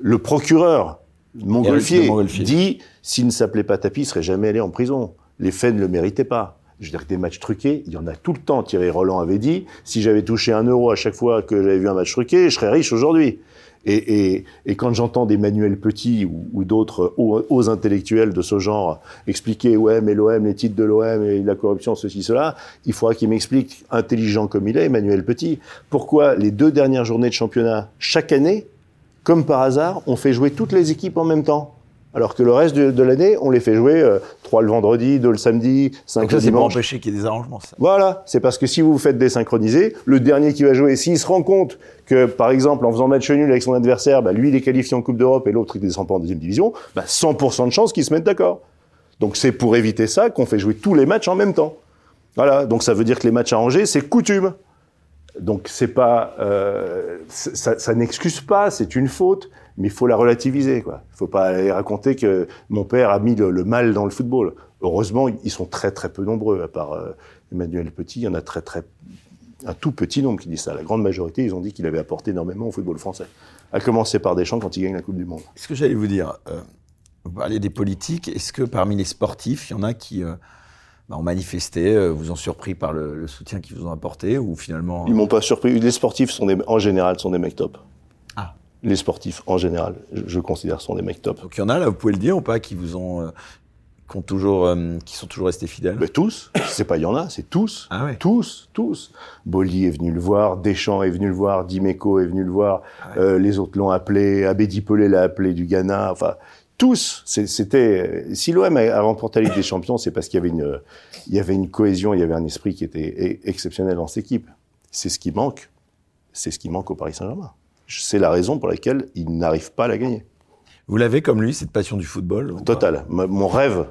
Le procureur, Montgolfier, Montgolfier. dit s'il ne s'appelait pas Tapi, il serait jamais allé en prison. Les faits ne le méritaient pas. Je veux dire que des matchs truqués, il y en a tout le temps. Thierry Roland avait dit si j'avais touché un euro à chaque fois que j'avais vu un match truqué, je serais riche aujourd'hui. Et, et, et quand j'entends des Manuel Petit ou, d'autres hauts, hauts intellectuels de ce genre expliquer ouais mais l'OM, les titres de l'OM et la corruption, ceci, cela, il faudra qu'il m'explique, intelligent comme il est, Emmanuel Petit, pourquoi les deux dernières journées de championnat, chaque année, comme par hasard, on fait jouer toutes les équipes en même temps. Alors que le reste de, de l'année, on les fait jouer euh, trois le vendredi, deux le samedi, cinq Donc le ça, c'est pour dimanche. empêcher qu'il y ait des arrangements, ça. Voilà, c'est parce que si vous vous faites désynchroniser, le dernier qui va jouer, s'il se rend compte que, par exemple, en faisant match nul avec son adversaire, bah, lui il est qualifié en Coupe d'Europe et l'autre il descend pas en deuxième division, bah, 100% de chance qu'ils se mettent d'accord. Donc c'est pour éviter ça qu'on fait jouer tous les matchs en même temps. Voilà, donc ça veut dire que les matchs arrangés, c'est coutume. Donc c'est pas, euh, ça, n'excuse pas, c'est une faute, mais il faut la relativiser. Il faut pas aller raconter que mon père a mis le, le mal dans le football. Heureusement, ils sont très très peu nombreux, à part euh, Emmanuel Petit, il y en a très très un tout petit nombre qui dit ça. La grande majorité, ils ont dit qu'il avait apporté énormément au football français. À commencer par Deschamps quand il gagne la Coupe du Monde. Ce que j'allais vous dire, euh, vous parlez des politiques, est-ce que parmi les sportifs, il y en a qui euh, bah, ont manifesté, euh, vous ont surpris par le, le soutien qu'ils vous ont apporté, ou finalement... Ils m'ont pas surpris. Les sportifs sont des, en général sont des mecs top. Ah. les sportifs en général, je, je considère sont des mecs top. Donc il y en a là, vous pouvez le dire ou pas, qui vous ont, euh, qui ont toujours, euh, qui sont toujours restés fidèles? Mais tous, c'est pas il y en a, c'est tous, Ah ouais. tous, tous. Bolli est venu le voir, Deschamps est venu le voir, Dimeco est venu le voir, Ah euh, les autres l'ont appelé, Abedi Pelé l'a appelé du Ghana, enfin tous. C'était si l'OM a remporté la Ligue des Champions, c'est parce qu'il y avait une, il y avait une cohésion, il y avait un esprit qui était e- exceptionnel dans cette équipe. C'est ce qui manque, c'est ce qui manque au Paris Saint-Germain. C'est la raison pour laquelle ils n'arrivent pas à la gagner. Vous l'avez comme lui, cette passion du football Total. Mon rêve,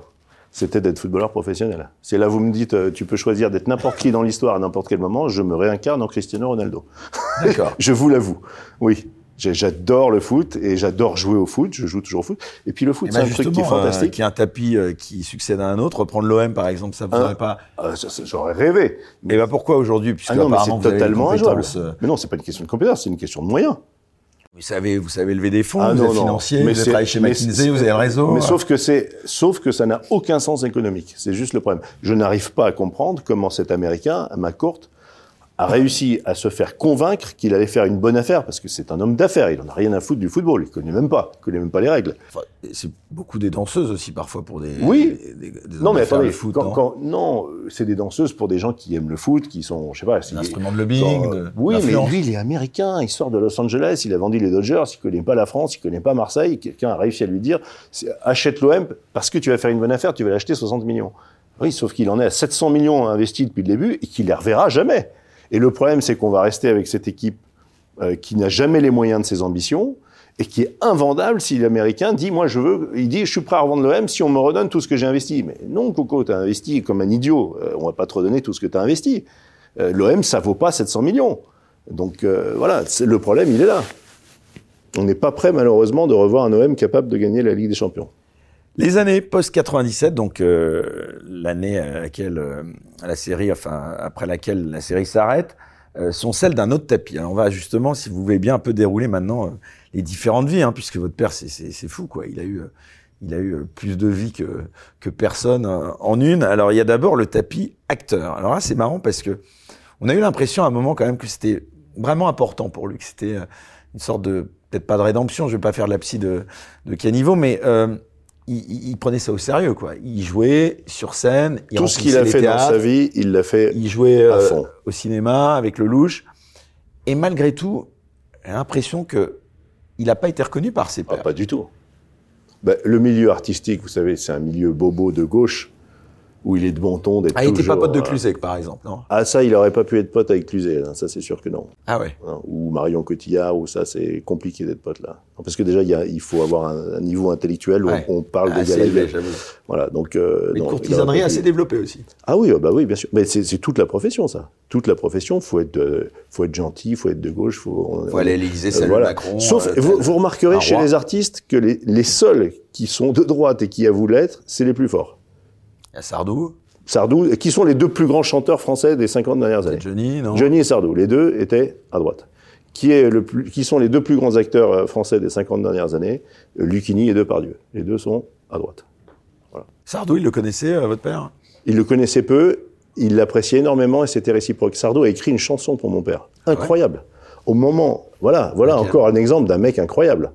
c'était d'être footballeur professionnel. C'est là vous me dites, euh, tu peux choisir d'être n'importe qui dans l'histoire à n'importe quel moment, je me réincarne en Cristiano Ronaldo. D'accord. Je vous l'avoue. Oui. J'adore le foot et j'adore jouer au foot. Je joue toujours au foot. Et puis le foot, Et c'est ben un truc qui est euh, fantastique. qu'il y ait un tapis euh, qui succède à un autre, reprendre l'OM par exemple, ça vous Hein aurait pas. Ah, J'aurais rêvé. Et ben pourquoi aujourd'hui Puisque Ah non, mais c'est totalement injouable. euh, Mais non, c'est pas une question de compétence, c'est une question de moyens. Vous savez, vous savez lever des fonds, Ah, vous non, êtes financier, Mais vous travaillé chez mais McKinsey, vous avez le réseau. Mais sauf que c'est, sauf que ça n'a aucun sens économique. C'est juste le problème. Je n'arrive pas à comprendre comment cet Américain, à McCourt, a réussi à se faire convaincre qu'il allait faire une bonne affaire, parce que c'est un homme d'affaires. Il en a rien à foutre du football. Il connaît même pas. Il connaît même pas les règles. Enfin, c'est beaucoup des danseuses aussi parfois pour des. Oui. des, des- des Non, mais attendez. foot, quand, non quand- non, c'est des danseuses pour des gens qui aiment le foot, qui sont, je sais pas, C'est si- un instrument de lobbying. Euh, oui, mais lui, il est américain. Il sort de Los Angeles. Il a vendu les Dodgers. Il connaît pas la France. Il connaît pas Marseille. Quelqu'un a réussi à lui dire achète l'OM parce que tu vas faire une bonne affaire. Tu vas l'acheter 60 millions. Oui, sauf qu'il en est à 700 millions investis depuis le début et qu'il les reverra jamais. Et le problème, c'est qu'on va rester avec cette équipe euh, qui n'a jamais les moyens de ses ambitions et qui est invendable si l'Américain dit moi je veux, il dit je suis prêt à revendre l'OM si on me redonne tout ce que j'ai investi. Mais non, Coco, tu as investi comme un idiot. Euh, on va pas te redonner tout ce que tu as investi. Euh, L'OM, ça vaut pas 700 millions. Donc euh, voilà, le problème, il est là. On n'est pas prêt malheureusement de revoir un OM capable de gagner la Ligue des Champions. Les années post-97, donc euh, l'année à laquelle euh, la série, enfin après laquelle la série s'arrête, euh, sont celles d'un autre tapis. Alors on va justement, si vous voulez bien, un peu dérouler maintenant euh, les différentes vies, hein, puisque votre père, c'est- fou, quoi. Il a eu, euh, il a eu euh, plus de vies que que personne en une. Alors il y a d'abord le tapis acteur. Alors là, c'est marrant parce que on a eu l'impression à un moment quand même que c'était vraiment important pour lui, que c'était une sorte de peut-être pas de rédemption. Je vais pas faire de la psy de de caniveau, mais il, prenait ça au sérieux, quoi. Il jouait sur scène, il Tout ce qu'il a fait dans sa vie, il l'a fait il jouait à euh, fond. au cinéma avec le louche. Et malgré tout, j'ai l'impression que il n'a pas été reconnu par ses Ah, pairs. pas du tout. Ben, le milieu artistique, vous savez, c'est un milieu bobo de gauche où il est de bon ton d'être ah, il était pas pote de euh, Cluzet, par exemple, non? Ah ça, il aurait pas pu être pote avec Cluzet, là, ça c'est sûr que non. Ah ouais. Hein, Ou Marion Cotillard, ou ça c'est compliqué d'être pote là. Parce que déjà, il, y a- il faut avoir un, un niveau intellectuel où Ouais. on, on parle Ah, égal. j'avoue. Voilà, donc... Euh, Mais non, courtisanerie assez développée aussi. Ah oui, ah bah oui, bien sûr. Mais c'est toute la profession, ça. Toute la profession, faut être, euh, faut être gentil, faut être de gauche, faut... on- Faut aller à l'Élysée, euh, saluer voilà. Macron. Sauf, euh, vous, vous remarquerez chez roi. les artistes que les, les seuls qui sont de droite et qui avouent l'être, c'est les plus forts. Il y a Sardou, Sardou, qui sont les deux plus grands chanteurs français des 50 dernières années. Johnny, non Johnny et Sardou, les deux étaient à droite. Qui, est le plus, qui sont les deux plus grands acteurs euh, français des 50 dernières années? Euh, Lucchini et Depardieu. Les deux sont à droite. Sardou, il le connaissait, euh, votre père? Il le connaissait peu, il l'appréciait énormément et c'était réciproque. Sardou a écrit une chanson pour mon père. Incroyable. Au moment, voilà, voilà encore un exemple d'un mec incroyable.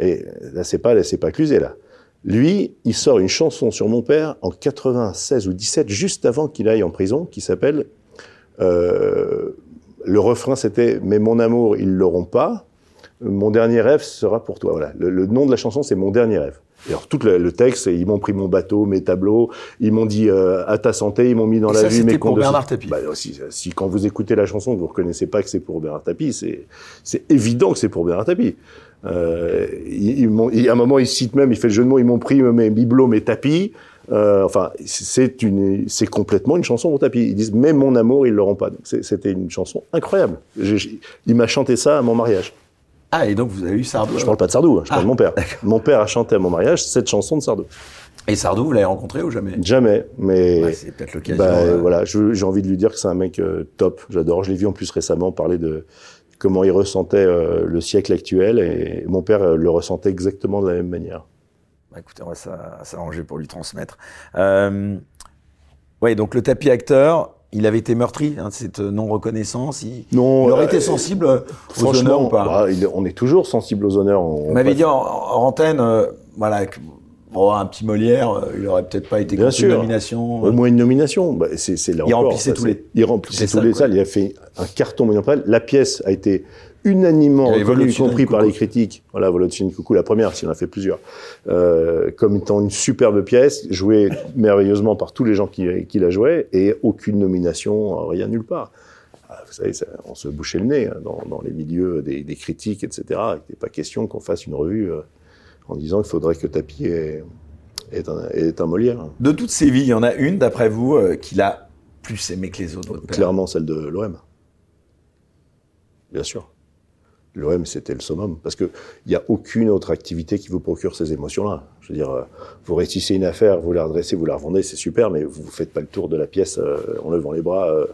Et là, c'est pas, c'est pas Cluzet, là. Lui, il sort une chanson sur mon père en 96 ou 17, juste avant qu'il aille en prison, qui s'appelle, euh, le refrain c'était, mais mon amour, ils l'auront pas. Mon dernier rêve sera pour toi. Voilà. Le, le nom de la chanson, c'est Mon dernier rêve. Et alors, tout le, le texte, c'est, ils m'ont pris mon bateau, mes tableaux, ils m'ont dit euh, à ta santé, ils m'ont mis dans Et la ça, vue mes pour Bernard Tapie. Bah, si, si quand vous écoutez la chanson, vous reconnaissez pas que c'est pour Bernard Tapie, c'est, c'est évident que c'est pour Bernard Tapie. Euh, ils, ils à un moment, il cite même, il fait le jeu de mots, ils m'ont pris mes bibelots, mes tapis. Euh, enfin, c'est une, c'est complètement une chanson pour tapis. Ils disent, même mon amour, ils l'auront pas. Donc, c'est- C'était une chanson incroyable. J'ai- j'ai- il m'a chanté ça à mon mariage. Ah, et donc vous avez eu Sardou. Je parle pas de Sardou, hein, je parle Ah, de mon père. Mon père a chanté à mon mariage cette chanson de Sardou. Et Sardou, vous l'avez rencontré ou jamais? Jamais, mais Ouais, C'est peut-être l'occasion. bah, euh, voilà, je- j'ai envie de lui dire que c'est un mec euh, top. J'adore. Je l'ai vu en plus récemment parler de comment il ressentait euh, le siècle actuel et mon père euh, le ressentait exactement de la même manière. Bah, écoutez, on va s'a- s'arranger pour lui transmettre. Euh, ouais, donc le tapis acteur, il avait été meurtri, hein, cette non-reconnaissance. Il, Non, il aurait euh, été sensible aux honneurs ou pas bah, on est toujours sensible aux honneurs. On, On m'avait dit en, en antenne, euh, voilà, que, bon, un petit Molière, euh, il aurait peut-être pas été Bien contre une sûr. nomination. Au moins une nomination. Bah, c'est, c'est là Il encore, remplissait ça, tous c'est- les- Il remplissait tous salles, les quoi. salles. Il a fait un carton monumental. La pièce a été unanimement reconnue, y compris par les critiques. Voilà, Volodymyr Coucou, la première, s'il en a fait plusieurs, euh, comme étant une superbe pièce, jouée merveilleusement par tous les gens qui, qui la jouaient, et aucune nomination, rien nulle part. Ah, Vous savez, ça- on se bouchait le nez hein, dans, dans les milieux des, des critiques, etc. Il n'était pas question qu'on fasse une revue euh, en disant qu'il faudrait que Tapi est, est, un, Molière. De toutes ces vies, il y en a une, d'après vous, euh, qu'il a plus aimé que les autres. Clairement celle de l'OM. Bien sûr. L'OM, c'était le summum. Parce qu'il n'y a aucune autre activité qui vous procure ces émotions-là. Je veux dire, euh, vous réussissez une affaire, vous la redressez, vous la revendez, c'est super, mais vous ne faites pas le tour de la pièce euh, en levant les bras euh,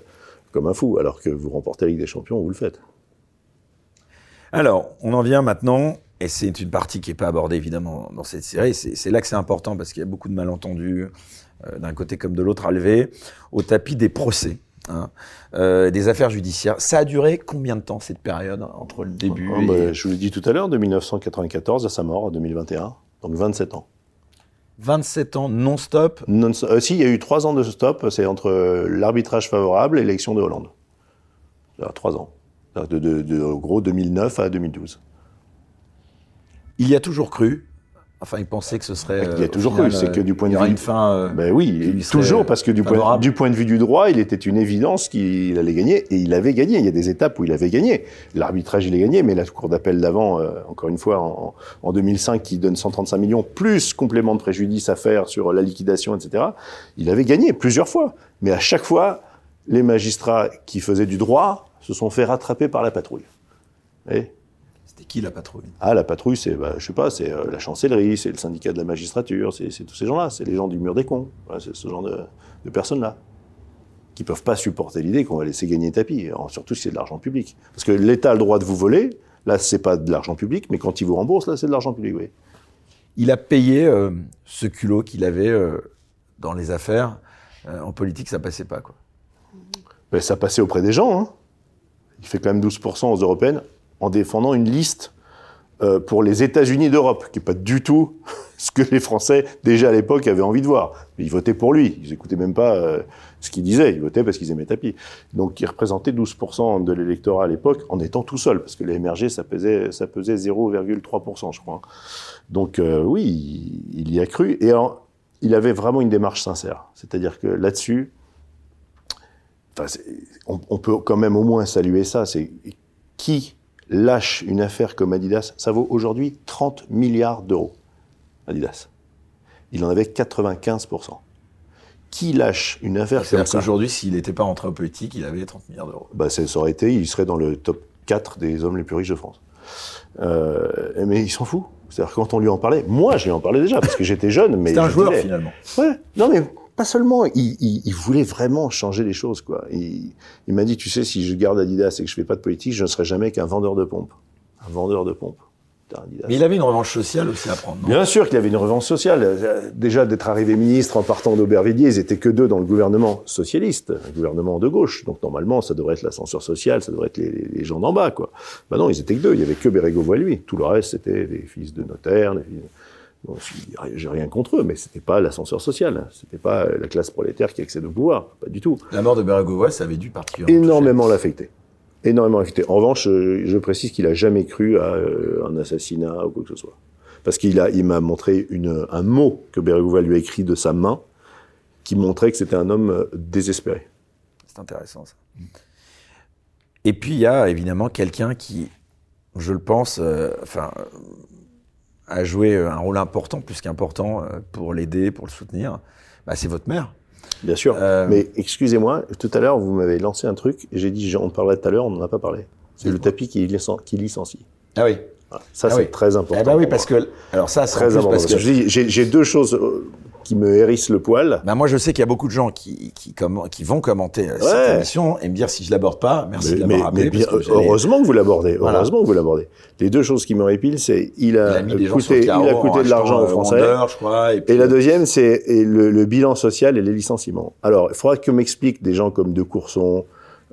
comme un fou. Alors que vous remportez la Ligue des Champions, vous le faites. Alors, on en vient maintenant, et c'est une partie qui n'est pas abordée évidemment dans cette série, c'est là que c'est important parce qu'il y a beaucoup de malentendus, euh, d'un côté comme de l'autre, à lever, au tapis des procès, hein, euh, des affaires judiciaires. Ça a duré combien de temps cette période entre le début Ah, et... bah, je vous l'ai dit tout à l'heure, de 1994 à sa mort en 2021. Donc 27 ans. 27 ans non-stop Non, euh, si, il y a eu trois ans de stop, c'est entre euh, l'arbitrage favorable et l'élection de Hollande. Alors, trois ans. De, de, de, en gros, 2009 à 2012. Il y a toujours cru. Enfin, il pensait que ce serait. Il y a euh, toujours final, cru, c'est que du point il de vue- une fin. euh, Ben oui, toujours, parce que du point, du point de vue du droit, il était une évidence qu'il allait gagner, et il avait gagné. Il y a des étapes où il avait gagné. L'arbitrage, il a gagné, mais la cour d'appel d'avant, euh, encore une fois, en, en 2005, qui donne 135 millions, plus complément de préjudice à faire sur la liquidation, etc., il avait gagné plusieurs fois. Mais à chaque fois, les magistrats qui faisaient du droit se sont fait rattraper par la patrouille. Et C'était qui la patrouille? Ah, la patrouille, c'est, bah, je sais pas, c'est euh, la chancellerie, c'est le syndicat de la magistrature, c'est c'est tous ces gens-là, c'est les gens du mur des cons, Voilà, c'est ce genre de, de personnes-là qui peuvent pas supporter l'idée qu'on va laisser gagner tapis, surtout si c'est de l'argent public. Parce que l'État a le droit de vous voler, là, c'est pas de l'argent public, mais quand il vous rembourse, là, c'est de l'argent public, oui. Il a payé euh, ce culot qu'il avait euh, dans les affaires. Euh, en politique, ça passait pas, quoi. Ben, ça passait auprès des gens, hein. Il fait quand même 12% aux européennes en défendant une liste euh, pour les États-Unis d'Europe, qui n'est pas du tout ce que les Français, déjà à l'époque, avaient envie de voir. Ils votaient pour lui. Ils écoutaient même pas euh, ce qu'il disait. Ils votaient parce qu'ils aimaient Tapi. Donc, il représentait 12% de l'électorat à l'époque en étant tout seul, parce que les MRG, ça pesait, ça pesait 0,3%, je crois. Donc, euh, oui, il, y a cru. Et alors, il avait vraiment une démarche sincère. C'est-à-dire que là-dessus, on, on peut quand même au moins saluer ça. C'est qui lâche une affaire comme Adidas Ça vaut aujourd'hui 30 milliards d'euros. Adidas. Il en avait 95% Qui lâche une affaire comme C'est-à-dire ça qu'aujourd'hui, s'il n'était pas rentré en politique, il avait 30 milliards d'euros. bah, ça aurait été, il serait dans le top 4 des hommes les plus riches de France. Euh, mais il s'en fout. C'est-à-dire quand on lui en parlait, moi je lui en parlais déjà parce que j'étais jeune. mais C'était un je joueur, finalement. Ouais. Non, mais pas seulement. Il, il, il voulait vraiment changer les choses, quoi. Il, il m'a dit, tu sais, si je garde Adidas et que je fais pas de politique, je ne serai jamais qu'un vendeur de pompes. Un vendeur de pompes. Mais il avait une revanche sociale aussi à prendre, non? Bien sûr qu'il avait une revanche sociale. Euh, Déjà, d'être arrivé ministre en partant d'Aubervilliers, ils étaient que deux dans le gouvernement socialiste, un gouvernement de gauche. Donc, normalement, ça devrait être l'ascenseur social, ça devrait être les, les- les gens d'en bas, quoi. Bah non, ils étaient que deux. Il y avait que Bérégovoy, lui. Tout le reste, c'était des fils de notaires, des fils- Bon, j'ai rien contre eux, mais c'était pas l'ascenseur social. C'était pas la classe prolétaire qui accède au pouvoir. Pas du tout. La mort de Bérégovoy, ça avait dû particulièrement. Énormément l'affecter. Énormément. En revanche, euh, je précise qu'il a jamais cru à euh, un assassinat ou quoi que ce soit. Parce qu'il a, il m'a montré une, un mot que Bérégovoy lui a écrit de sa main, qui montrait que c'était un homme euh, désespéré. C'est intéressant, ça. Et puis, il y a évidemment quelqu'un qui, je le pense, euh, enfin, euh, a joué un rôle important, plus qu'important, euh, pour l'aider, pour le soutenir. Bah, c'est votre mère. Bien sûr. Euh, Mais excusez-moi, tout à l'heure, vous m'avez lancé un truc, j'ai dit, j'en parlerai tout à l'heure, on n'en a pas parlé. C'est le tapis qui, licen- qui licencie. Ah oui. Voilà. Ça, Ah c'est oui. très important. Eh ben oui, parce que alors ça, c'est Très important. parce que j'ai deux choses euh, qui me hérisse le poil. Bah moi, je sais qu'il y a beaucoup de gens qui, qui, vont commenter euh, cette émission et me dire si je l'aborde pas, merci de mais, l'avoir mais rappelé. bien- parce que j'allais- heureusement que vous l'abordez. Voilà. Heureusement que vous l'abordez. Les deux choses qui me répilent, c'est il il a, a mis gens sur coûté, il a coûté de l'argent aux euh, Français. Wonder, je crois, et, puis, Et la deuxième, c'est le, le bilan social et les licenciements. Alors, il faudra que m'expliquent des gens comme De Courson,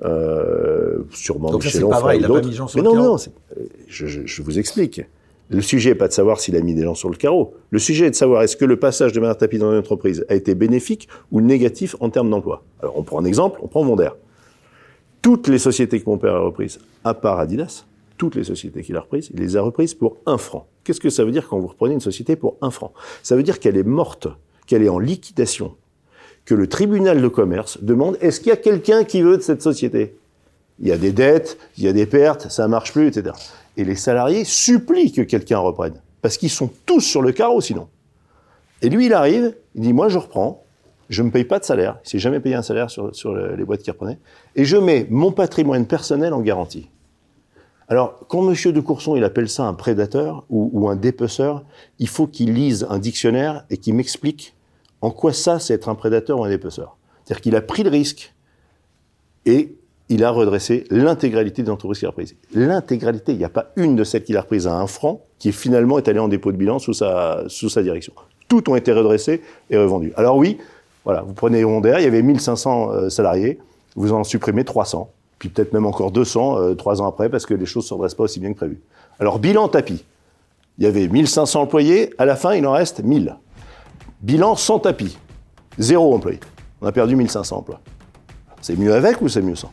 euh, sûrement Donc ça, Michel c'est pas vrai, il a pas mis Jean sur Mais le non, non, c'est- euh, je, je- je vous explique. Le sujet n'est pas de savoir s'il a mis des gens sur le carreau. Le sujet est de savoir est-ce que le passage de Bernard Tapie dans une entreprise a été bénéfique ou négatif en termes d'emploi. Alors, on prend un exemple, on prend Vonder. Toutes les sociétés que mon père a reprises, à part Adidas, toutes les sociétés qu'il a reprises, il les a reprises pour un franc. Qu'est-ce que ça veut dire quand vous reprenez une société pour un franc? Ça veut dire qu'elle est morte, qu'elle est en liquidation, que le tribunal de commerce demande est-ce qu'il y a quelqu'un qui veut de cette société? Il y a des dettes, il y a des pertes, ça marche plus, etc. Et les salariés supplient que quelqu'un reprenne, parce qu'ils sont tous sur le carreau sinon. Et lui, il arrive, il dit moi je reprends, je ne me paye pas de salaire, il s'est jamais payé un salaire sur, sur le- les boîtes qu'il reprenait, et je mets mon patrimoine personnel en garantie. Alors, quand Monsieur de Courson il appelle ça un prédateur ou, ou un dépeceur, il faut qu'il lise un dictionnaire et qu'il m'explique en quoi ça, c'est être un prédateur ou un dépeceur. C'est-à-dire qu'il a pris le risque et il a redressé l'intégralité des entreprises qu'il a reprises. L'intégralité, il n'y a pas une de celles qu'il a reprises à un franc qui finalement est allée en dépôt de bilan sous sa, direction. Toutes ont été redressées et revendues. Alors oui, voilà, vous prenez Honda, il y avait 1500 euh, salariés, vous en supprimez 300, puis peut-être même encore 200 euh, trois ans après parce que les choses ne se redressent pas aussi bien que prévu. Alors bilan tapis, il y avait 1500 employés, à la fin il en reste 1000. Bilan sans tapis, zéro employé. On a perdu 1500 emplois. C'est mieux avec ou c'est mieux sans?